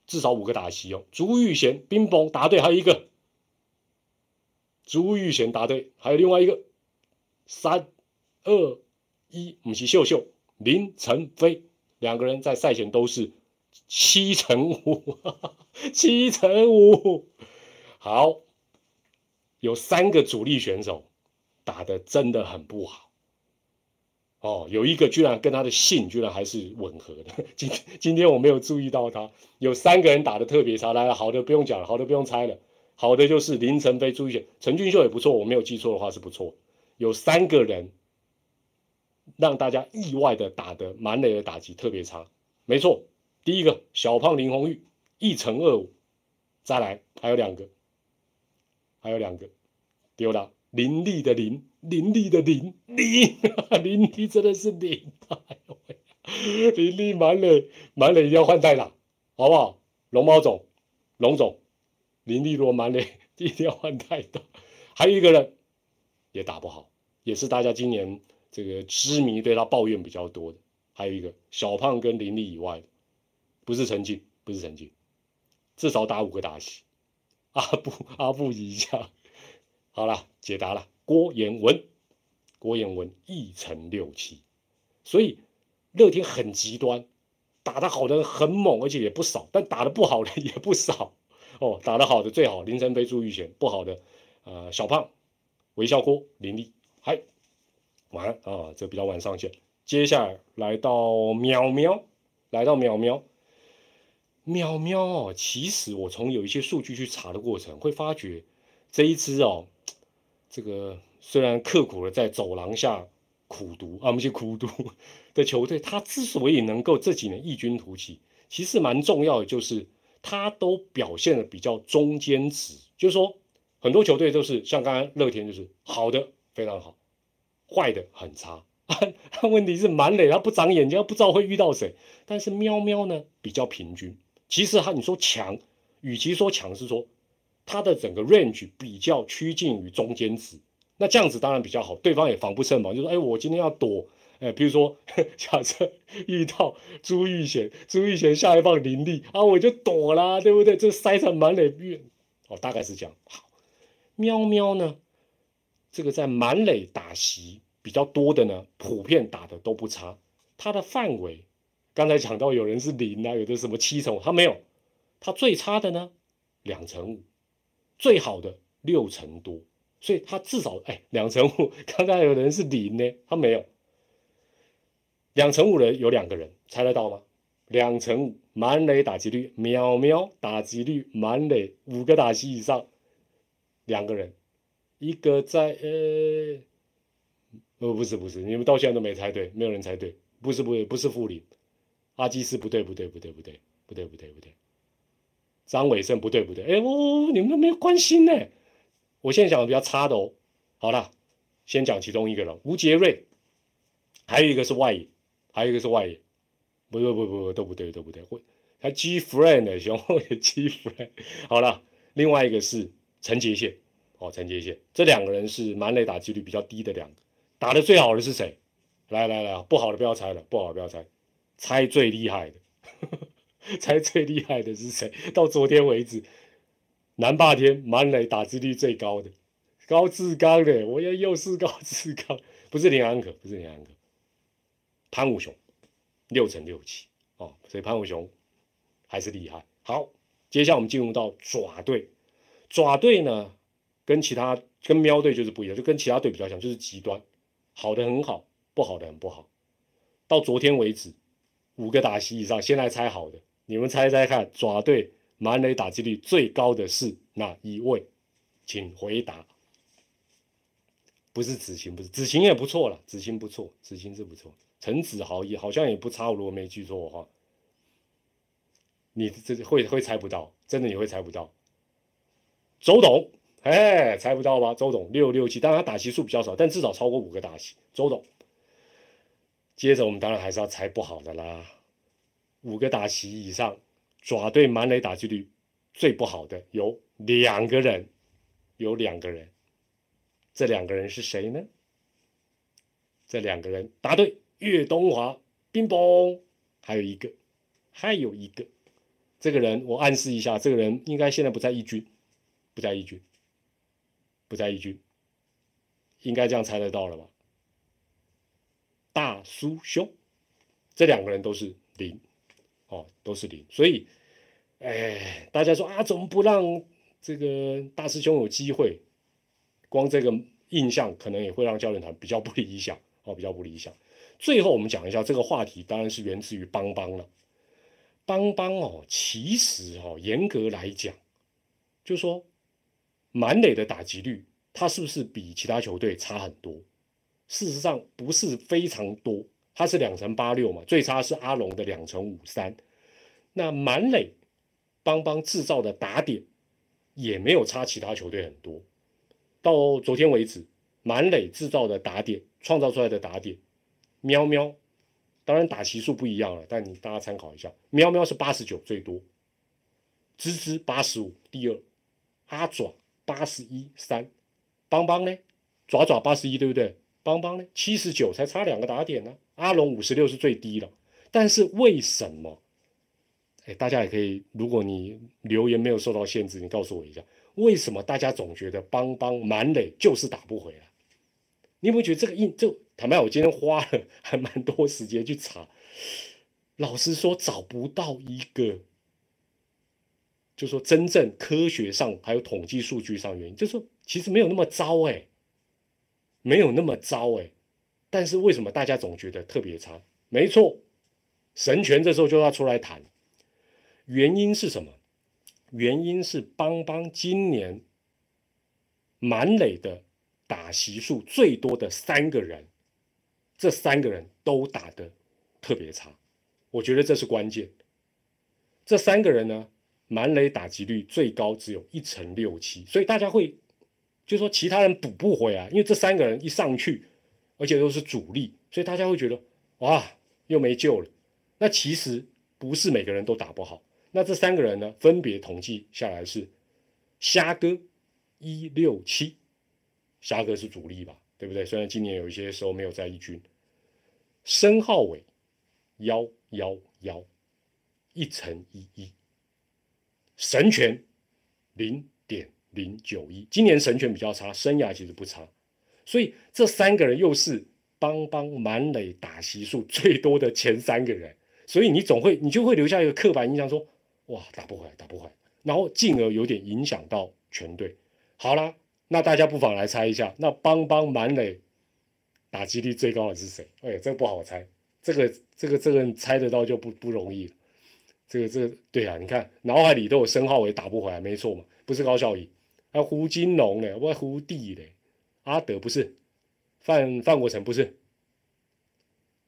至少五个打席哦。朱玉贤、冰崩答对，还有一个朱玉贤答对，还有另外一个三二一，不是秀秀林晨飞两个人在赛前都是。七乘五，七乘五，好，有三个主力选手打的真的很不好，哦，有一个居然跟他的姓居然还是吻合的，今今天我没有注意到他，有三个人打的特别差，来了，好的不用讲了，好的不用猜了，好的就是林晨飞、朱选、陈俊秀也不错，我没有记错的话是不错，有三个人让大家意外的打的满垒的打击特别差，没错。第一个小胖林红玉一乘二五，再来还有两个，还有两个，丢了，林立的林，林立的林，林，林立真的是林，哎呦喂，林立满垒，满垒一定要换代打，好不好？龙猫总，龙总，林立罗满垒 一定要换代打，还有一个人也打不好，也是大家今年这个痴迷对他抱怨比较多的，还有一个小胖跟林立以外的，不是陈静，不是陈静，至少打五个打席。阿布阿布一下，好了，解答了。郭彦文，郭彦文一乘六七，所以乐天很极端，打得好的很猛，而且也不少，但打得不好的 也不少哦。打得好的最好林晨飞、朱玉贤，不好的呃小胖、微笑郭、林立，嗨，晚安啊，这比较晚上线。接下来来到喵喵，来到喵喵。喵喵哦，其实我从有一些数据去查的过程，会发觉这一支哦，这个虽然刻苦的在走廊下苦读啊，不是苦读的球队，他之所以能够这几年异军突起，其实蛮重要的，就是他都表现的比较中间值，就是说很多球队都是像刚刚乐天就是好的非常好，坏的很差，问题是满垒他不长眼睛，他不知道会遇到谁，但是喵喵呢比较平均。其实他你说强，与其说强是说，他的整个 range 比较趋近于中间值，那这样子当然比较好，对方也防不胜防。就说，哎，我今天要躲，哎，比如说 假设遇到朱玉贤，朱玉贤下一棒林立啊，我就躲啦，对不对？这塞成满垒运，哦，大概是这样。好，喵喵呢，这个在满垒打席比较多的呢，普遍打的都不差，它的范围。刚才讲到有人是零啊，有的什么七成五，他没有，他最差的呢两成五，最好的六成多，所以他至少哎两成五。刚刚有人是零呢，他没有，两成五的有两个人，猜得到吗？两成五满垒打击率，秒秒打击率，满垒五个打击以上，两个人，一个在呃，哦不是不是，你们到现在都没猜对，没有人猜对，不是不是不是负零。阿基斯不对不对不对不对不对不对不对，张伟胜不对不对，哎哦，你们都没有关心呢。我现在讲的比较差的哦。好了，先讲其中一个了，吴杰瑞，还有一个是外野，还有一个是外野，不不不不都不对都不对，会还 G friend 熊也 G friend。好了，另外一个是陈杰宪，哦陈杰宪，这两个人是满垒打击率比较低的两个，打的最好的是谁？来来来，不好的不要猜了，不好的不要猜。猜最厉害的，猜最厉害的是谁？到昨天为止，南霸天满垒打击率最高的高志刚的，我要又是高志刚，不是林安可，不是林安可，潘武雄六成六七哦，所以潘武雄还是厉害。好，接下来我们进入到爪队，爪队呢跟其他跟喵队就是不一样，就跟其他队比较像，就是极端，好的很好，不好的很不好。到昨天为止。五个打席以上，先来猜好的，你们猜猜看，爪队满垒打击率最高的是哪一位？请回答。不是子晴，不是子晴也不错了，子晴不错，子晴是不错。陈子豪也好像也不差，如果没记错的话，你这会会猜不到，真的你会猜不到。周董，哎，猜不到吧？周董六六七，当然他打席数比较少，但至少超过五个打席。周董。接着我们当然还是要猜不好的啦。五个打席以上，爪队满垒打击率最不好的有两个人，有两个人，这两个人是谁呢？这两个人答对，岳东华、冰崩，还有一个，还有一个，这个人我暗示一下，这个人应该现在不在一军，不在一军，不在一军，应该这样猜得到了吧？大叔兄，这两个人都是零，哦，都是零，所以，哎，大家说啊，怎么不让这个大师兄有机会？光这个印象可能也会让教练团比较不理想，哦，比较不理想。最后我们讲一下这个话题，当然是源自于邦邦了。邦邦哦，其实哦，严格来讲，就说满垒的打击率，他是不是比其他球队差很多？事实上不是非常多，它是两成八六嘛，最差是阿龙的两成五三。那满垒邦邦制造的打点也没有差其他球队很多，到昨天为止，满垒制造的打点，创造出来的打点，喵喵，当然打席数不一样了，但你大家参考一下，喵喵是八十九最多，吱吱八十五第二，阿爪八十一三，邦邦呢，爪爪八十一对不对？邦邦呢七十九才差两个打点呢，阿龙五十六是最低了，但是为什么？哎，大家也可以，如果你留言没有受到限制，你告诉我一下，为什么大家总觉得邦邦满垒就是打不回来？你有没有觉得这个印？就坦白，我今天花了还蛮多时间去查，老实说找不到一个，就说真正科学上还有统计数据上原因，就说其实没有那么糟哎，没有那么糟哎，但是为什么大家总觉得特别差？没错，神权这时候就要出来谈。原因是什么？原因是邦邦今年满垒的打席数最多的三个人，这三个人都打的特别差，我觉得这是关键。这三个人呢，满垒打击率最高只有一成六七，所以大家会就说其他人补不回来，因为这三个人一上去，而且都是主力，所以大家会觉得哇，又没救了。那其实不是每个人都打不好。那这三个人呢，分别统计下来是虾哥一六七，虾哥是主力吧，对不对？虽然今年有一些时候没有在一军，申浩伟幺幺幺一乘一一，神权零点零九一，今年神权比较差，生涯其实不差，所以这三个人又是邦邦满垒打席数最多的前三个人，所以你总会你就会留下一个刻板印象说。哇，打不回来，打不回来，然后进而有点影响到全队。好啦，那大家不妨来猜一下，那邦邦满垒打击率最高的是谁？哎，这个不好猜，这个这个这个猜得到就不不容易了。这个这个对啊，你看脑海里都有申浩伟打不回来，没错嘛，不是高效益，还有胡金龙嘞，我胡弟嘞，阿德不是，范范国成不是，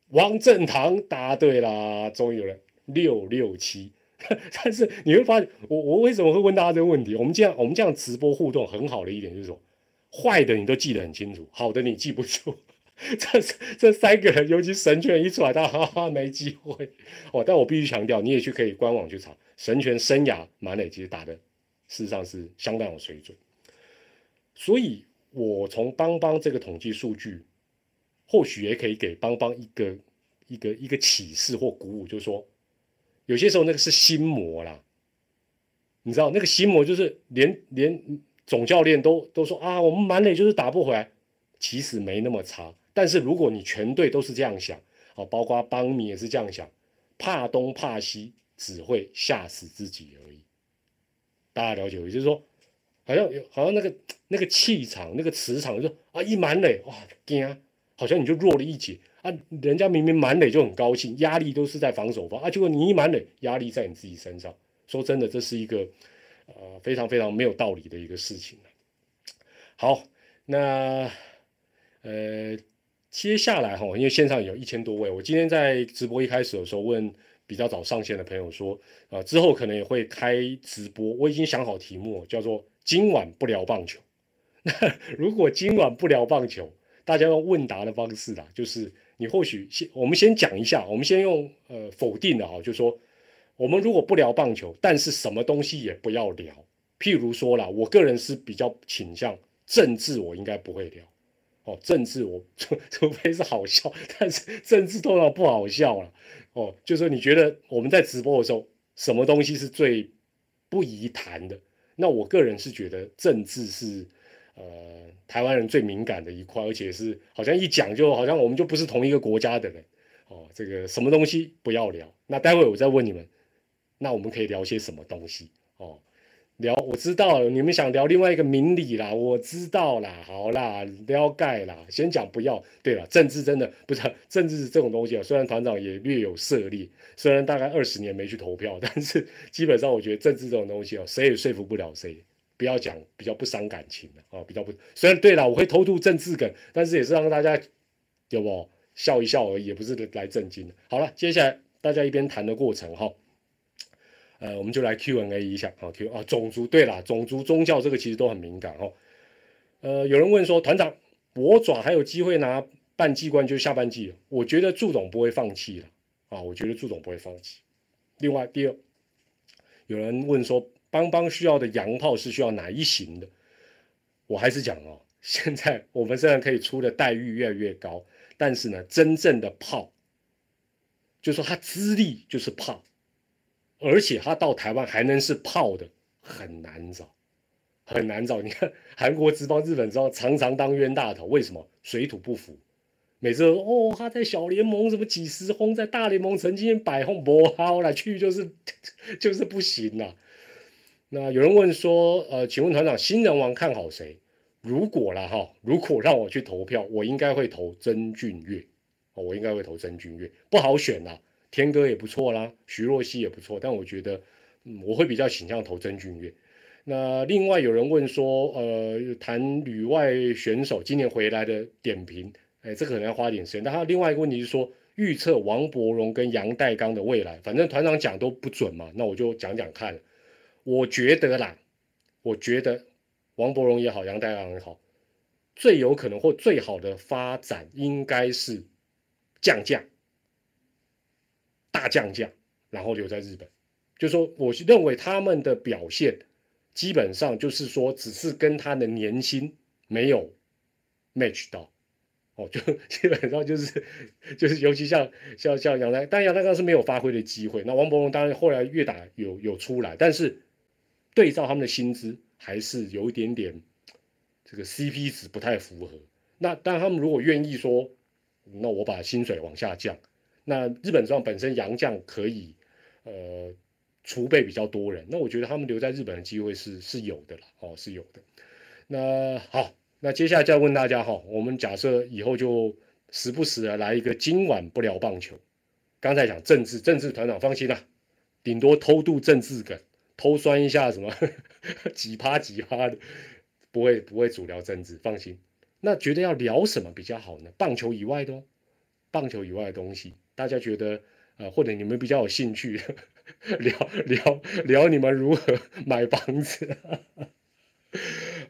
王振堂答对啦，终于有人六六七。但是你会发现，我我为什么会问大家这个问题？我们这样我们这样直播互动很好的一点就是说，坏的你都记得很清楚，好的你记不住。这这三个人，尤其神权一出来，他哈哈没机会哦。但我必须强调，你也去可以官网去查，神权生涯满垒其实打的事实上是相当有水准。所以，我从邦邦这个统计数据，或许也可以给邦邦一个一个一个启示或鼓舞，就是说。有些时候那个是心魔啦，你知道那个心魔就是连连总教练都都说啊，我们满垒就是打不回来，其实没那么差。但是如果你全队都是这样想，哦，包括邦米也是这样想，怕东怕西，只会吓死自己而已。大家了解，也就是说，好像有好像那个那个气场、那个磁场，就说啊，一满垒哇惊，好像你就弱了一截。啊，人家明明满垒就很高兴，压力都是在防守方啊，结果你一满垒，压力在你自己身上。说真的，这是一个呃非常非常没有道理的一个事情。好，那呃接下来哈，因为线上有一千多位，我今天在直播一开始的时候问比较早上线的朋友说，啊之后可能也会开直播，我已经想好题目，叫做今晚不聊棒球。那 如果今晚不聊棒球，大家用问答的方式啦，就是。你或许先，我们先讲一下，我们先用呃否定的哈，就说我们如果不聊棒球，但是什么东西也不要聊。譬如说啦，我个人是比较倾向政治，我应该不会聊。哦，政治我 除除非是好笑，但是政治通常不好笑了。哦，就说你觉得我们在直播的时候，什么东西是最不宜谈的？那我个人是觉得政治是。呃，台湾人最敏感的一块，而且是好像一讲就好像我们就不是同一个国家的人哦。这个什么东西不要聊？那待会我再问你们，那我们可以聊些什么东西哦？聊我知道，你们想聊另外一个明理啦，我知道啦，好啦，聊盖啦，先讲不要。对了，政治真的不是政治这种东西啊。虽然团长也略有涉猎，虽然大概二十年没去投票，但是基本上我觉得政治这种东西哦，谁也说服不了谁。不要讲比较不伤感情的啊，比较不虽然对了，我会偷渡政治梗，但是也是让大家有不笑一笑而已，也不是来震惊的。好了，接下来大家一边谈的过程哈，呃，我们就来 Q&A 一下啊，Q 啊，种族对了，种族宗教这个其实都很敏感哦。呃，有人问说，团长，我爪还有机会拿半季冠就是下半季？我觉得祝总不会放弃了啊，我觉得祝总不会放弃。另外，第二，有人问说，邦邦需要的洋炮是需要哪一型的？我还是讲哦，现在我们虽然可以出的待遇越来越高，但是呢，真正的炮，就说他资历就是炮，而且他到台湾还能是炮的，很难找。很难找，你看韩国知道、日本知道常常当冤大头，为什么水土不服？每次哦，他在小联盟什么几十轰，在大联盟曾经百轰不好了，去就是 就是不行了。那有人问说，呃，请问团长，新人王看好谁？如果了哈，如果让我去投票，我应该会投曾俊岳，我应该会投曾俊岳，不好选啦，天哥也不错啦，徐若曦也不错，但我觉得，我会比较倾向投曾俊岳。那另外有人问说，呃，谈旅外选手今年回来的点评，哎，这可能要花点时间。但他另外一个问题是说，预测王伯荣跟杨代刚的未来，反正团长讲都不准嘛，那我就讲讲看。我觉得啦，我觉得王伯荣也好，杨代刚也好，最有可能或最好的发展应该是降价，大降价，然后留在日本。就说我认为他们的表现。基本上就是说，只是跟他的年薪没有 match 到，哦，就 基本上就是就是，尤其像像像杨代，但杨代刚是没有发挥的机会。那王博龙当然后来越打有有出来，但是对照他们的薪资，还是有一点点这个 CP 值不太符合。那当然他们如果愿意说，那我把薪水往下降，那日本上本身洋将可以，呃。储备比较多人，那我觉得他们留在日本的机会是是有的了，哦，是有的。那好，那接下来再问大家哈，我们假设以后就时不时的来一个今晚不聊棒球。刚才讲政治，政治团长放心啦，顶多偷渡政治梗，偷酸一下什么 几趴几趴的，不会不会主聊政治，放心。那觉得要聊什么比较好呢？棒球以外的哦，棒球以外的东西，大家觉得呃，或者你们比较有兴趣。聊聊聊你们如何买房子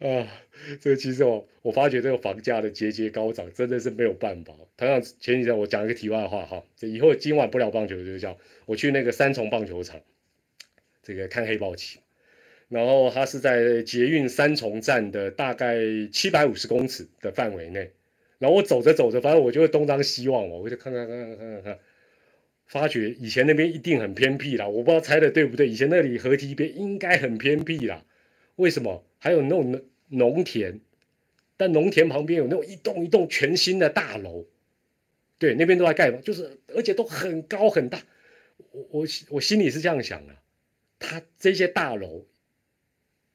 啊？这个其实我我发觉这个房价的节节高涨，真的是没有办法。同样前几天我讲一个题外话哈，这以后今晚不聊棒球就叫我去那个三重棒球场，这个看黑豹旗，然后它是在捷运三重站的大概七百五十公尺的范围内，然后我走着走着，反正我就会东张西望我我就看看看看看看。发觉以前那边一定很偏僻啦，我不知道猜的对不对。以前那里河堤边应该很偏僻啦，为什么？还有那种农田，但农田旁边有那种一栋一栋全新的大楼，对，那边都在盖嘛，就是而且都很高很大。我我我心里是这样想的，他这些大楼，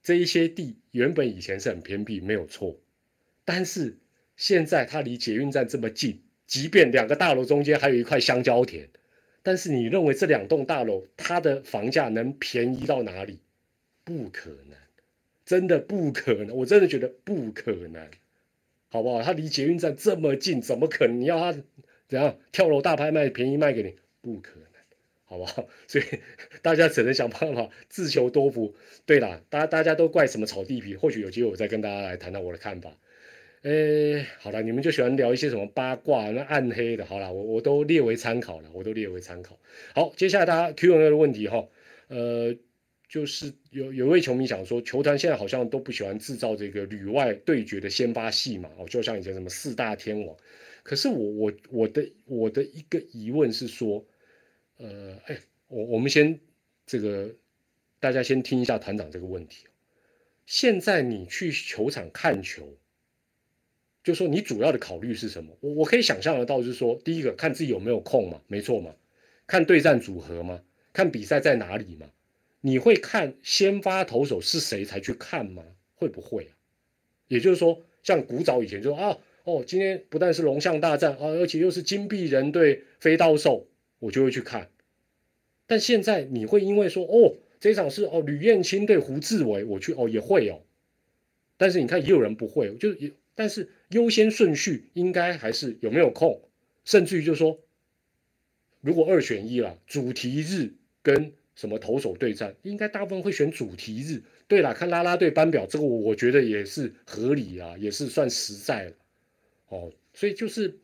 这一些地原本以前是很偏僻，没有错，但是现在它离捷运站这么近，即便两个大楼中间还有一块香蕉田。但是你认为这两栋大楼它的房价能便宜到哪里？不可能，真的不可能，我真的觉得不可能，好不好？它离捷运站这么近，怎么可能？你要它怎样跳楼大拍卖便宜卖给你？不可能，好不好？所以大家只能想办法自求多福。对了，大家大家都怪什么炒地皮？或许有机会我再跟大家来谈谈我的看法。诶，好了，你们就喜欢聊一些什么八卦、那暗黑的，好了，我我都列为参考了，我都列为参考。好，接下来大家 Q&A 的问题哈，呃，就是有有位球迷想说，球团现在好像都不喜欢制造这个旅外对决的先发戏嘛，哦，就像以前什么四大天王。可是我我我的我的一个疑问是说，呃，哎，我我们先这个大家先听一下团长这个问题。现在你去球场看球。就是说你主要的考虑是什么？我我可以想象得到，就是说，第一个看自己有没有空嘛，没错嘛，看对战组合嘛，看比赛在哪里嘛。你会看先发投手是谁才去看吗？会不会啊？也就是说，像古早以前就说啊，哦，今天不但是龙象大战啊，而且又是金币人对飞刀兽，我就会去看。但现在你会因为说哦，这场是哦吕彦青对胡志伟，我去哦也会哦。但是你看也有人不会，就是也。但是优先顺序应该还是有没有空，甚至于就是说，如果二选一了，主题日跟什么投手对战，应该大部分会选主题日。对了，看啦啦队班表，这个我我觉得也是合理啊，也是算实在了。哦，所以就是，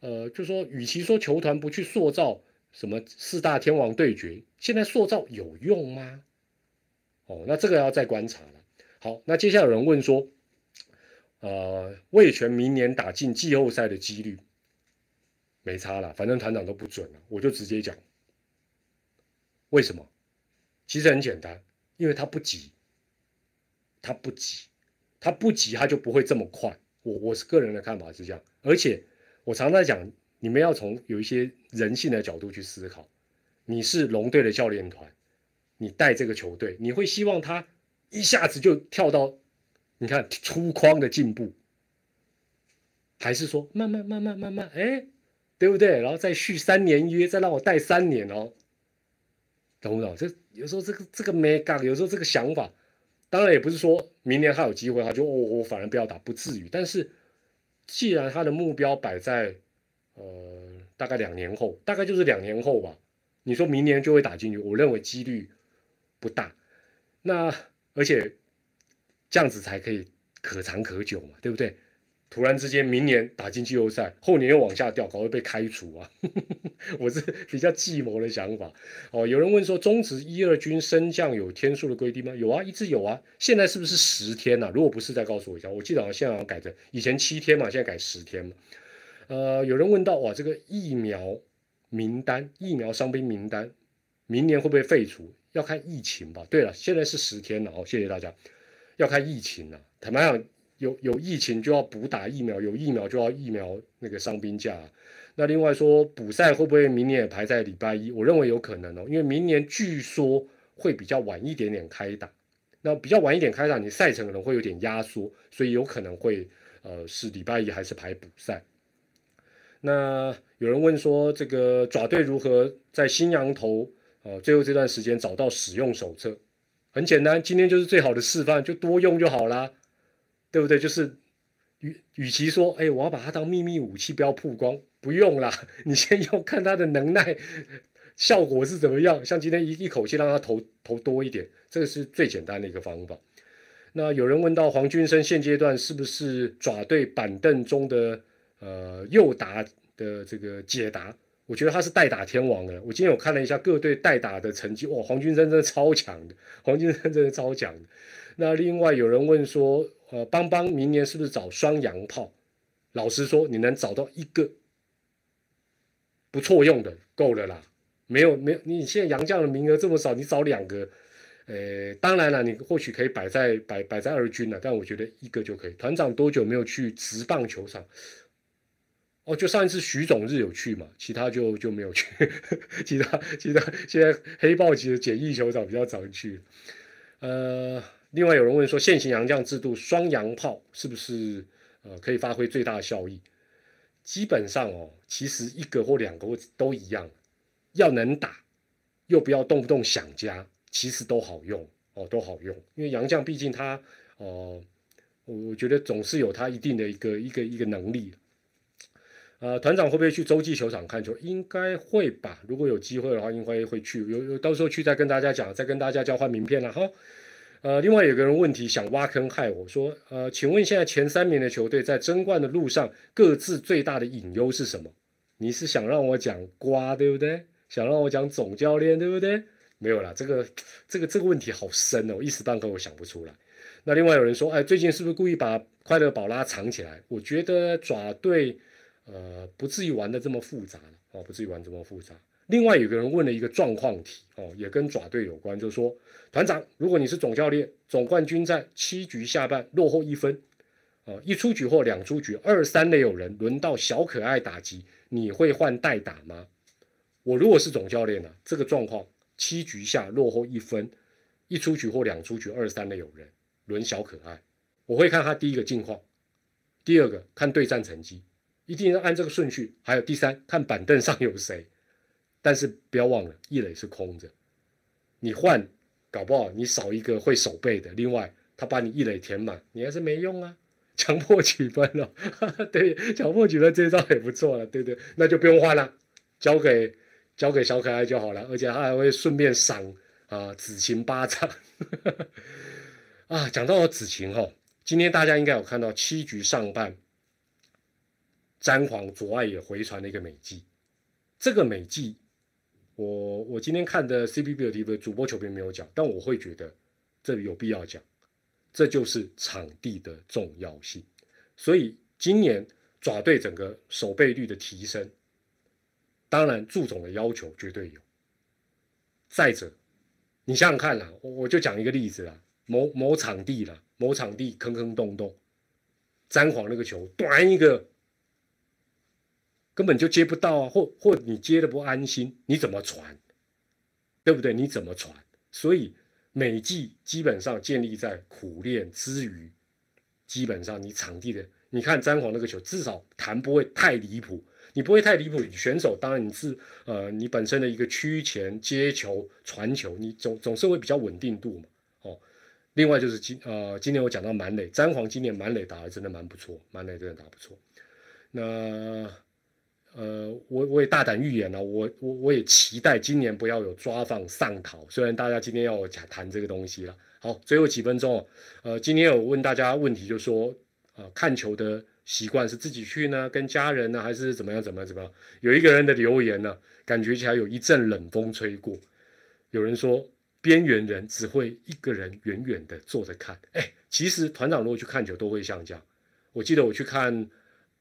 呃，就说，与其说球团不去塑造什么四大天王对决，现在塑造有用吗？哦，那这个要再观察了。好，那接下来有人问说，呃，魏权明年打进季后赛的几率没差了，反正团长都不准了，我就直接讲，为什么？其实很简单，因为他不急，他不急，他不急，他就不会这么快。我我是个人的看法是这样，而且我常在讲，你们要从有一些人性的角度去思考。你是龙队的教练团，你带这个球队，你会希望他一下子就跳到你看粗框的进步，还是说慢慢慢慢慢慢，哎，对不对？然后再续三年约，再让我带三年哦，懂不懂？这有时候这个这个没杠，有时候这个想法。当然也不是说明年他有机会，他就我我反而不要打，不至于。但是既然他的目标摆在呃大概两年后，大概就是两年后吧。你说明年就会打进去，我认为几率不大。那而且这样子才可以可长可久嘛，对不对？突然之间，明年打进季后赛，后年又往下掉，搞会被开除啊！我是比较计谋的想法。哦，有人问说，中职一二军升降有天数的规定吗？有啊，一直有啊。现在是不是十天呢？如果不是，再告诉我一下。我记得好像现在好像改成以前七天嘛，现在改十天嘛。呃，有人问到哇，这个疫苗名单、疫苗伤兵名单，明年会不会废除？要看疫情吧。对了，现在是十天了哦，谢谢大家。要看疫情了，坦白讲。有有疫情就要补打疫苗，有疫苗就要疫苗那个伤兵假。那另外说补赛会不会明年也排在礼拜一？我认为有可能哦，因为明年据说会比较晚一点点开打。那比较晚一点开打，你赛程可能会有点压缩，所以有可能会呃是礼拜一还是排补赛。那有人问说这个爪队如何在新羊头呃最后这段时间找到使用手册？很简单，今天就是最好的示范，就多用就好啦。对不对？就是与与其说，哎，我要把它当秘密武器，不要曝光，不用啦。你先用看它的能耐效果是怎么样。像今天一一口气让它投投多一点，这个是最简单的一个方法。那有人问到黄军生现阶段是不是爪队板凳中的呃右打的这个解答？我觉得他是代打天王的。我今天有看了一下各队代打的成绩，哇，黄军生真的超强的，黄军生真的超强的。那另外有人问说。呃，邦邦明年是不是找双洋炮？老实说，你能找到一个不错用的，够了啦。没有，没有，你现在洋将的名额这么少，你找两个，呃，当然了，你或许可以摆在摆摆在二军了，但我觉得一个就可以。团长多久没有去直棒球场？哦，就上一次徐总日有去嘛，其他就就没有去。其他其他现在黑豹级的简易球场比较常去，呃。另外有人问说，现行洋将制度双洋炮是不是呃可以发挥最大效益？基本上哦，其实一个或两个都一样，要能打，又不要动不动想家，其实都好用哦，都好用。因为洋将毕竟他哦，我我觉得总是有他一定的一个一个一个能力。呃，团长会不会去洲际球场看球？应该会吧。如果有机会的话，应该会去。有有到时候去再跟大家讲，再跟大家交换名片了哈。呃，另外有个人问题想挖坑害我说，呃，请问现在前三名的球队在争冠的路上各自最大的隐忧是什么？你是想让我讲瓜对不对？想让我讲总教练对不对？没有啦，这个这个这个问题好深哦，一时半刻我想不出来。那另外有人说，哎，最近是不是故意把快乐宝拉藏起来？我觉得爪队呃不至于玩的这么复杂哦，不至于玩这么复杂。另外有个人问了一个状况题哦，也跟爪队有关，就是说，团长，如果你是总教练，总冠军战七局下半落后一分，哦，一出局或两出局，二三垒有人，轮到小可爱打击，你会换代打吗？我如果是总教练呢，这个状况七局下落后一分，一出局或两出局，二三垒有人，轮小可爱，我会看他第一个境况，第二个看对战成绩，一定要按这个顺序，还有第三看板凳上有谁。但是不要忘了，一垒是空着，你换，搞不好你少一个会守备的。另外，他把你一垒填满，你还是没用啊，强迫取分了。对，强迫取分这招也不错了，对不对？那就不用换了，交给交给小可爱就好了。而且他还会顺便赏啊，子晴巴掌 啊！讲到了子晴哈，今天大家应该有看到七局上半，詹皇左外野回传了一个美技，这个美技，我我今天看的 CBB 的主播球评没有讲，但我会觉得这里有必要讲，这就是场地的重要性。所以今年爪队整个守备率的提升，当然祝总的要求绝对有。再者，你想想看啦，我我就讲一个例子啦，某某场地啦，某场地坑坑洞洞，詹皇那个球短一个，根本就接不到啊，或或你接的不安心，你怎么传？对不对？你怎么传？所以每季基本上建立在苦练之余，基本上你场地的，你看詹皇那个球，至少弹不会太离谱。你不会太离谱，选手当然你是呃，你本身的一个区前接球传球，你总总是会比较稳定度嘛，哦。另外就是今呃，今年我讲到满垒，詹皇今年满垒打的真的蛮不错，满垒真的打不错。那呃，我我也大胆预言了，我我我也期待今年不要有抓放上逃。虽然大家今天要我讲谈这个东西了，好，最后几分钟哦，呃，今天有问大家问题，就说呃，看球的。习惯是自己去呢，跟家人呢，还是怎么样？怎么样？怎么样？有一个人的留言呢，感觉起来有一阵冷风吹过。有人说，边缘人只会一个人远远的坐着看。哎，其实团长如果去看球，都会像这样。我记得我去看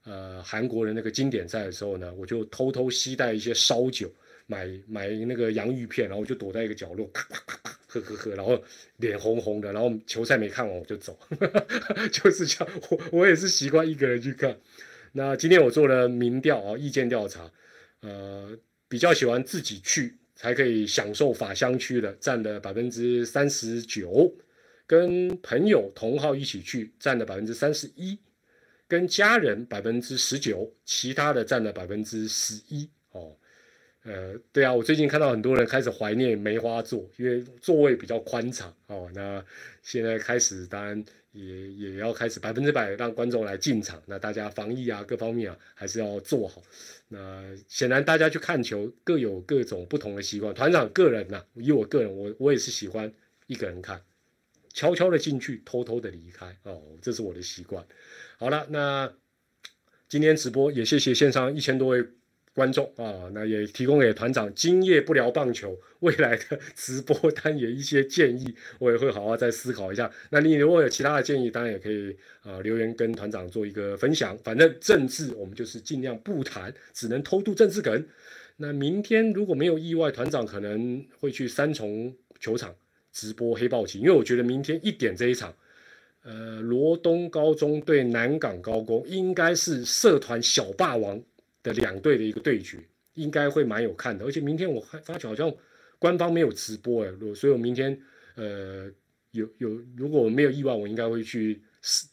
呃韩国的那个经典赛的时候呢，我就偷偷携带一些烧酒。买买那个洋芋片，然后我就躲在一个角落，咔咔咔咔喝喝喝，然后脸红红的，然后球赛没看完我就走，就是这样。我我也是习惯一个人去看。那今天我做了民调啊，意见调查，呃，比较喜欢自己去才可以享受法香区的，占了百分之三十九，跟朋友同号一起去占了百分之三十一，跟家人百分之十九，其他的占了百分之十一哦。呃，对啊，我最近看到很多人开始怀念梅花座，因为座位比较宽敞哦。那现在开始，当然也也要开始百分之百让观众来进场。那大家防疫啊，各方面啊，还是要做好。那显然大家去看球各有各种不同的习惯。团长个人呐，以我个人，我我也是喜欢一个人看，悄悄的进去，偷偷的离开哦，这是我的习惯。好了，那今天直播也谢谢线上一千多位。观众啊，那也提供给团长今夜不聊棒球未来的直播单元一些建议，我也会好好再思考一下。那你如果有其他的建议，当然也可以啊留言跟团长做一个分享。反正政治我们就是尽量不谈，只能偷渡政治梗。那明天如果没有意外，团长可能会去三重球场直播黑豹旗，因为我觉得明天一点这一场，呃，罗东高中对南港高工应该是社团小霸王。的两队的一个对决，应该会蛮有看的。而且明天我还发觉好像官方没有直播哎，所以我明天呃有有，如果我没有意外，我应该会去手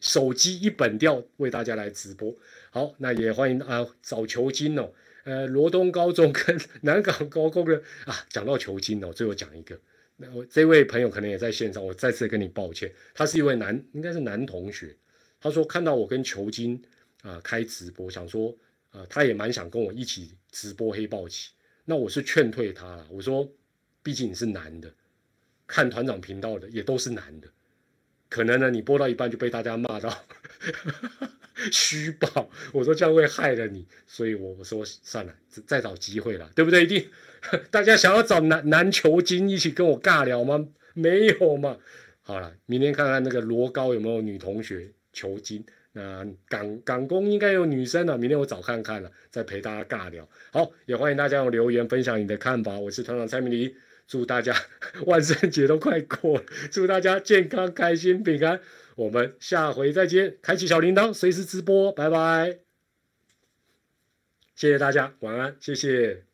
手机一本调为大家来直播。好，那也欢迎啊找球金哦，呃罗东高中跟 南港高工的啊，讲到球金哦，最后讲一个，那我这位朋友可能也在线上，我再次跟你抱歉，他是一位男，应该是男同学，他说看到我跟球金啊开直播，想说。啊，他也蛮想跟我一起直播黑豹旗，那我是劝退他了。我说，毕竟你是男的，看团长频道的也都是男的，可能呢你播到一半就被大家骂到 虚报。我说这样会害了你，所以我我说算了，再找机会了，对不对？一定 大家想要找男男球精一起跟我尬聊吗？没有嘛。好了，明天看看那个罗高有没有女同学求精。那港港工应该有女生了，明天我找看看了，再陪大家尬聊。好，也欢迎大家用留言分享你的看法。我是团长蔡明黎，祝大家 万圣节都快过，祝大家健康、开心、平安。我们下回再见，开启小铃铛，随时直播，拜拜。谢谢大家，晚安，谢谢。